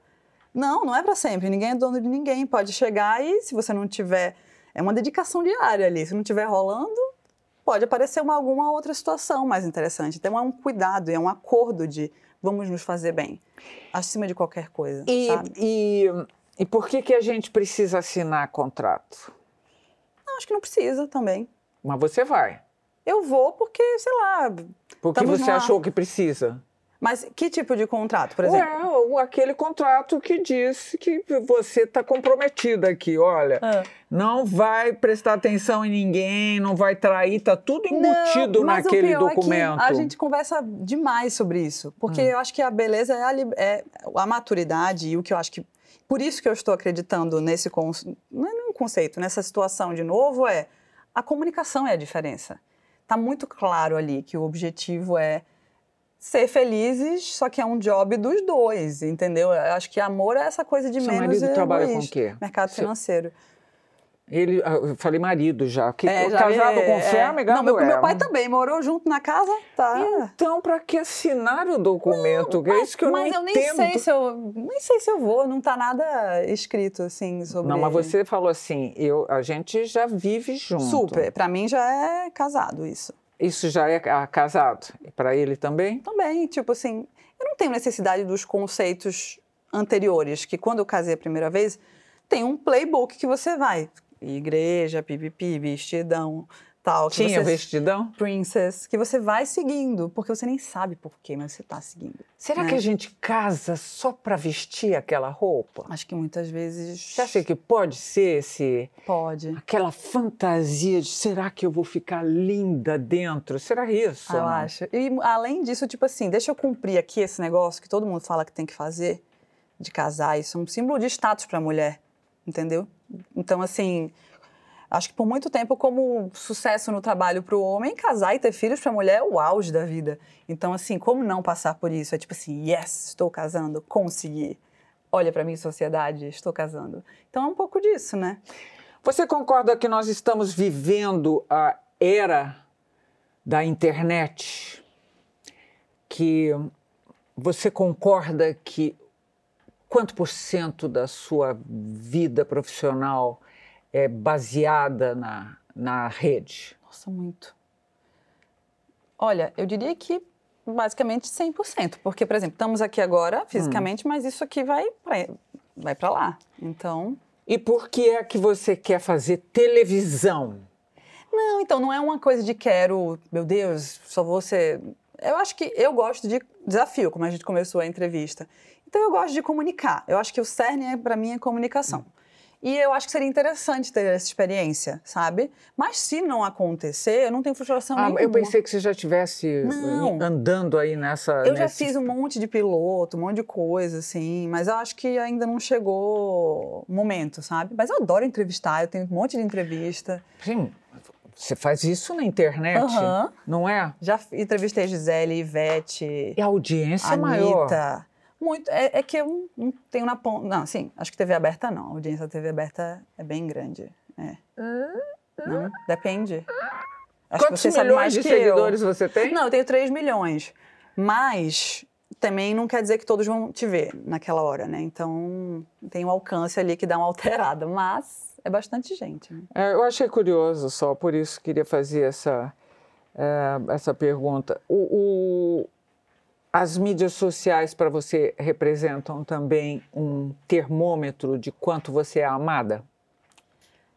Não, não é para sempre. Ninguém é dono de ninguém. Pode chegar e, se você não tiver. É uma dedicação diária ali. Se não estiver rolando, pode aparecer uma, alguma outra situação mais interessante. Então, é um cuidado, é um acordo de vamos nos fazer bem, acima de qualquer coisa. E, e, e por que, que a gente precisa assinar contrato? Não, acho que não precisa também. Mas você vai. Eu vou porque, sei lá. Porque você achou que precisa? Mas que tipo de contrato, por exemplo? Ué, aquele contrato que diz que você está comprometido aqui, olha, ah. não vai prestar atenção em ninguém, não vai trair, tá tudo embutido não, mas naquele o pior documento. É que a gente conversa demais sobre isso, porque hum. eu acho que a beleza é a, é a maturidade e o que eu acho que por isso que eu estou acreditando nesse não é um conceito, nessa situação de novo é a comunicação é a diferença. Está muito claro ali que o objetivo é ser felizes, só que é um job dos dois, entendeu? Eu acho que amor é essa coisa de Seu menos marido trabalha com o quê? Mercado Seu... financeiro. Ele, ah, eu falei marido já. Que, é, já casado é, com fé, é. amigado Não, meu, meu pai também morou junto na casa, tá? Então, para que assinar o documento? Não, é isso que eu mas não eu entendo. nem sei se eu nem sei se eu vou, não tá nada escrito assim sobre Não, mas você falou assim, eu, a gente já vive junto. Super, para mim já é casado isso. Isso já é casado? Para ele também? Também, tipo assim, eu não tenho necessidade dos conceitos anteriores, que quando eu casei a primeira vez, tem um playbook que você vai. Igreja, pipipi, vestidão, tal. Tinha você, vestidão? Princess, que você vai seguindo, porque você nem sabe por quê, mas você está seguindo. Será né? que a gente casa só para vestir aquela roupa? Acho que muitas vezes. Você acha que pode ser esse. Pode. Aquela fantasia de será que eu vou ficar linda dentro? Será isso? Ah, eu acho. E além disso, tipo assim, deixa eu cumprir aqui esse negócio que todo mundo fala que tem que fazer de casar. Isso é um símbolo de status para a mulher, entendeu? Então, assim, Acho que por muito tempo, como sucesso no trabalho para o homem, casar e ter filhos para a mulher é o auge da vida. Então, assim, como não passar por isso? É tipo assim, yes, estou casando, consegui. Olha para mim, sociedade, estou casando. Então é um pouco disso, né? Você concorda que nós estamos vivendo a era da internet? Que você concorda que quanto por cento da sua vida profissional é, baseada na, na rede? Nossa, muito. Olha, eu diria que basicamente 100%, porque, por exemplo, estamos aqui agora fisicamente, hum. mas isso aqui vai para vai lá. Então. E por que é que você quer fazer televisão? Não, então não é uma coisa de quero, meu Deus, só vou ser. Eu acho que eu gosto de desafio, como a gente começou a entrevista. Então eu gosto de comunicar. Eu acho que o cerne é, para mim é comunicação. E eu acho que seria interessante ter essa experiência, sabe? Mas se não acontecer, eu não tenho frustração ah, nenhuma. Eu pensei que você já estivesse andando aí nessa. Eu nesse... já fiz um monte de piloto, um monte de coisa, assim, mas eu acho que ainda não chegou o momento, sabe? Mas eu adoro entrevistar, eu tenho um monte de entrevista. Sim. Você faz isso na internet, uhum. não é? Já entrevistei Gisele, Ivete. E a audiência Anitta. é maior. Muito. É, é, que eu não tenho na ponta. Não, sim, acho que TV aberta não. A audiência da TV aberta é bem grande. É. Não, depende. Acho Quantos milhões de seguidores eu. você tem? Não, eu tenho 3 milhões. Mas também não quer dizer que todos vão te ver naquela hora, né? Então tem um alcance ali que dá uma alterada. Mas é bastante gente. Né? É, eu achei curioso só, por isso queria fazer essa, é, essa pergunta. O, as mídias sociais para você representam também um termômetro de quanto você é amada?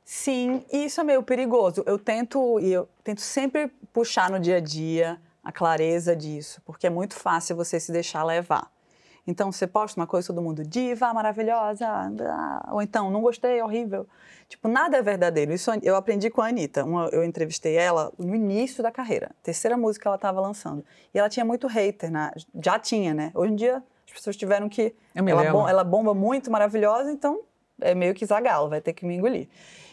Sim, isso é meio perigoso. Eu tento, e eu tento sempre puxar no dia a dia a clareza disso, porque é muito fácil você se deixar levar. Então, você posta uma coisa, todo mundo, diva, maravilhosa, ah, ou então, não gostei, horrível. Tipo, nada é verdadeiro. Isso eu aprendi com a Anitta. Uma, eu entrevistei ela no início da carreira, terceira música que ela estava lançando. E ela tinha muito hater, né? já tinha, né? Hoje em dia, as pessoas tiveram que. Ela, bom, ela bomba muito, maravilhosa, então é meio que zagalo, vai ter que me engolir.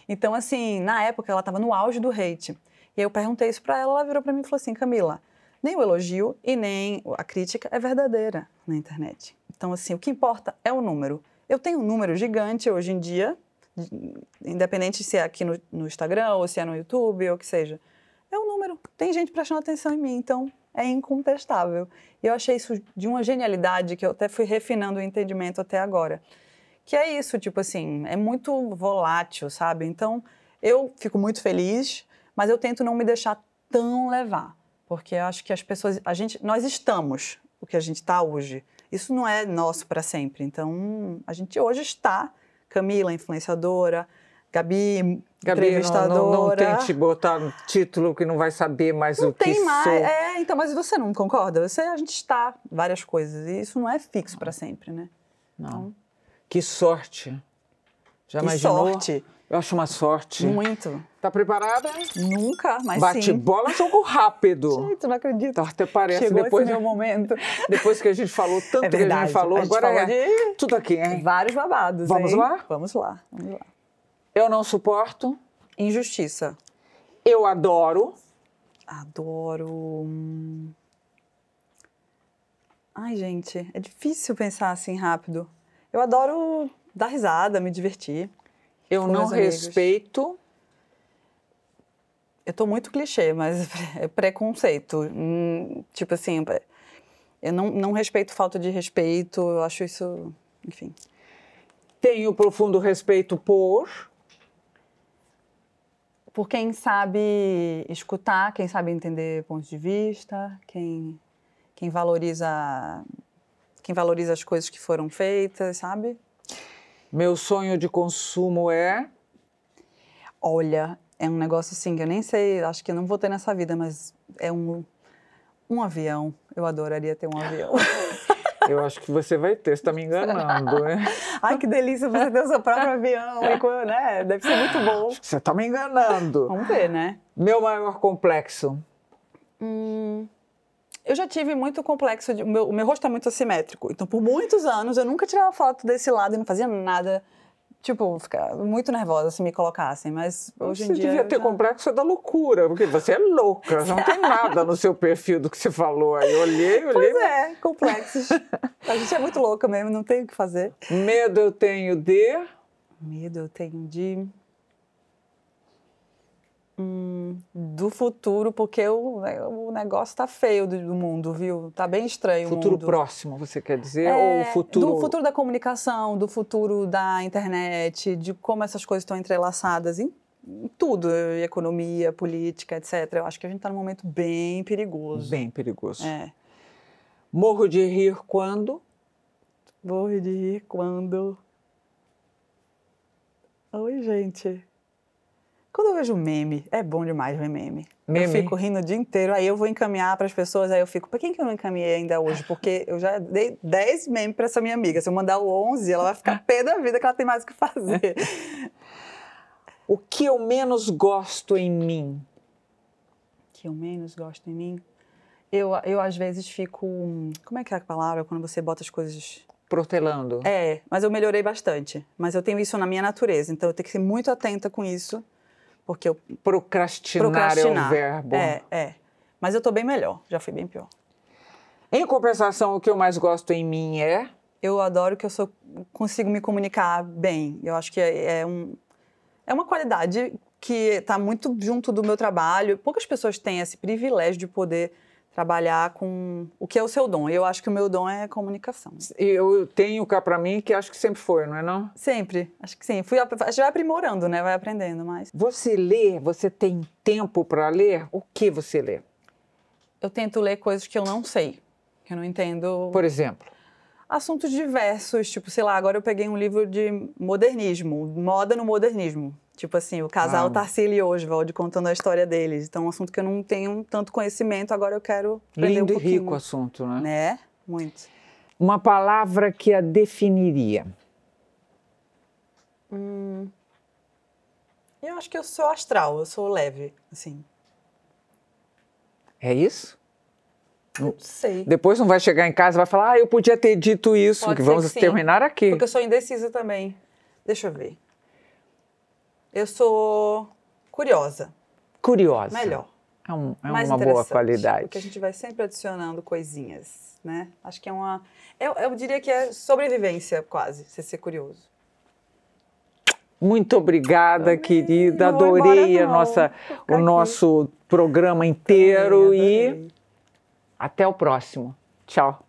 Então, assim, na época ela estava no auge do hate. E aí eu perguntei isso para ela, ela virou para mim e falou assim: Camila, nem o elogio e nem a crítica é verdadeira na internet. Então, assim, o que importa é o número. Eu tenho um número gigante hoje em dia, independente se é aqui no, no Instagram ou se é no YouTube ou o que seja. É um número. Tem gente prestando atenção em mim, então é incontestável. E eu achei isso de uma genialidade que eu até fui refinando o entendimento até agora. Que é isso, tipo assim, é muito volátil, sabe? Então, eu fico muito feliz, mas eu tento não me deixar tão levar, porque eu acho que as pessoas, a gente, nós estamos o que a gente está hoje. Isso não é nosso para sempre. Então, a gente hoje está, Camila, influenciadora, Gabi, Gabi entrevistadora. Não, não, não tente botar um título que não vai saber mais não o que tem mais. sou. É, então, mas você não concorda? Você, a gente está várias coisas e isso não é fixo para sempre, né? Não. Então, que sorte. Já que imaginou? sorte. Eu acho uma sorte. Muito. Tá preparada? Nunca, mas Bate sim. bola, jogo rápido. Gente, não acredito. Então, até parece Chegou depois esse meu momento. Depois que a gente falou tanto é que a gente falou, a gente agora falou é de tudo aqui, hein? Vários babados. Vamos hein? lá? Vamos lá. Vamos lá. Eu não suporto. Injustiça. Eu adoro. Adoro. Ai, gente, é difícil pensar assim rápido. Eu adoro dar risada, me divertir. Eu não respeito. Eu tô muito clichê, mas é preconceito. Hum, tipo assim, eu não, não respeito falta de respeito, eu acho isso, enfim. Tenho profundo respeito por. Por quem sabe escutar, quem sabe entender pontos de vista, quem, quem valoriza quem valoriza as coisas que foram feitas, sabe? Meu sonho de consumo é. Olha, é um negócio assim que eu nem sei, acho que eu não vou ter nessa vida, mas é um, um avião. Eu adoraria ter um avião. Eu acho que você vai ter, você está me enganando, né? Ai, que delícia você ter o seu próprio avião, né? Deve ser muito bom. Você está me enganando. Vamos ver, né? Meu maior complexo. Hum, eu já tive muito complexo, de, o, meu, o meu rosto é muito assimétrico, então por muitos anos eu nunca tirava foto desse lado e não fazia nada. Tipo, ficava muito nervosa se me colocassem, mas hoje você em dia. Você devia ter já... complexo da loucura, porque você é louca, não tem nada no seu perfil do que você falou aí. Eu olhei, olhei. Pois é, complexos. A gente é muito louca mesmo, não tem o que fazer. Medo eu tenho de. Medo eu tenho de. Hum, do futuro, porque o, o negócio tá feio do, do, mundo, viu? Tá bem estranho futuro o mundo. próximo, você quer dizer? É, ou futuro... Do futuro da comunicação, do futuro da internet, de como essas coisas estão entrelaçadas em, em tudo, economia, política, etc. Eu acho que a gente está num momento bem perigoso. Bem perigoso. É. Morro de rir quando? Morro de rir quando... Oi, gente. Quando eu vejo meme, é bom demais ver meme. meme. Eu fico rindo o dia inteiro, aí eu vou encaminhar para as pessoas, aí eu fico, para quem que eu não encaminhei ainda hoje? Porque eu já dei 10 memes para essa minha amiga. Se eu mandar o 11, ela vai ficar pé da vida que ela tem mais o que fazer. o que eu menos gosto em mim? O que eu menos gosto em mim? Eu, eu às vezes fico. Como é que é a palavra quando você bota as coisas protelando. É, mas eu melhorei bastante. Mas eu tenho isso na minha natureza, então eu tenho que ser muito atenta com isso. Porque eu. Procrastinar, procrastinar. é o verbo. É, é. Mas eu tô bem melhor, já fui bem pior. Em compensação, o que eu mais gosto em mim é. Eu adoro que eu sou, consigo me comunicar bem. Eu acho que é, é um, é uma qualidade que está muito junto do meu trabalho. Poucas pessoas têm esse privilégio de poder trabalhar com o que é o seu dom. Eu acho que o meu dom é comunicação. Eu tenho cá para mim que acho que sempre foi, não é não? Sempre, acho que sim. Fui a gente vai aprimorando, né? Vai aprendendo mais. Você lê? Você tem tempo para ler? O que você lê? Eu tento ler coisas que eu não sei, que eu não entendo. Por exemplo? Assuntos diversos, tipo, sei lá, agora eu peguei um livro de modernismo, moda no modernismo. Tipo assim, o casal Ah. Tarsila e Oswald contando a história deles. Então, é um assunto que eu não tenho tanto conhecimento, agora eu quero aprender Lindo um e pouquinho. rico assunto, né? Né? Muito. Uma palavra que a definiria. Eu acho que eu sou astral, eu sou leve, assim. É isso? Não sei. Depois não vai chegar em casa e vai falar, ah, eu podia ter dito isso, Pode que vamos que terminar aqui. Porque eu sou indecisa também. Deixa eu ver. Eu sou curiosa. Curiosa. Melhor. É, um- é mais uma boa qualidade. Porque a gente vai sempre adicionando coisinhas, né? Acho que é uma. Eu, eu diria que é sobrevivência, quase, você ser curioso. Muito obrigada, Também. querida. Não Adorei embora, a nossa, o aqui. nosso programa inteiro Também e até o próximo. Tchau.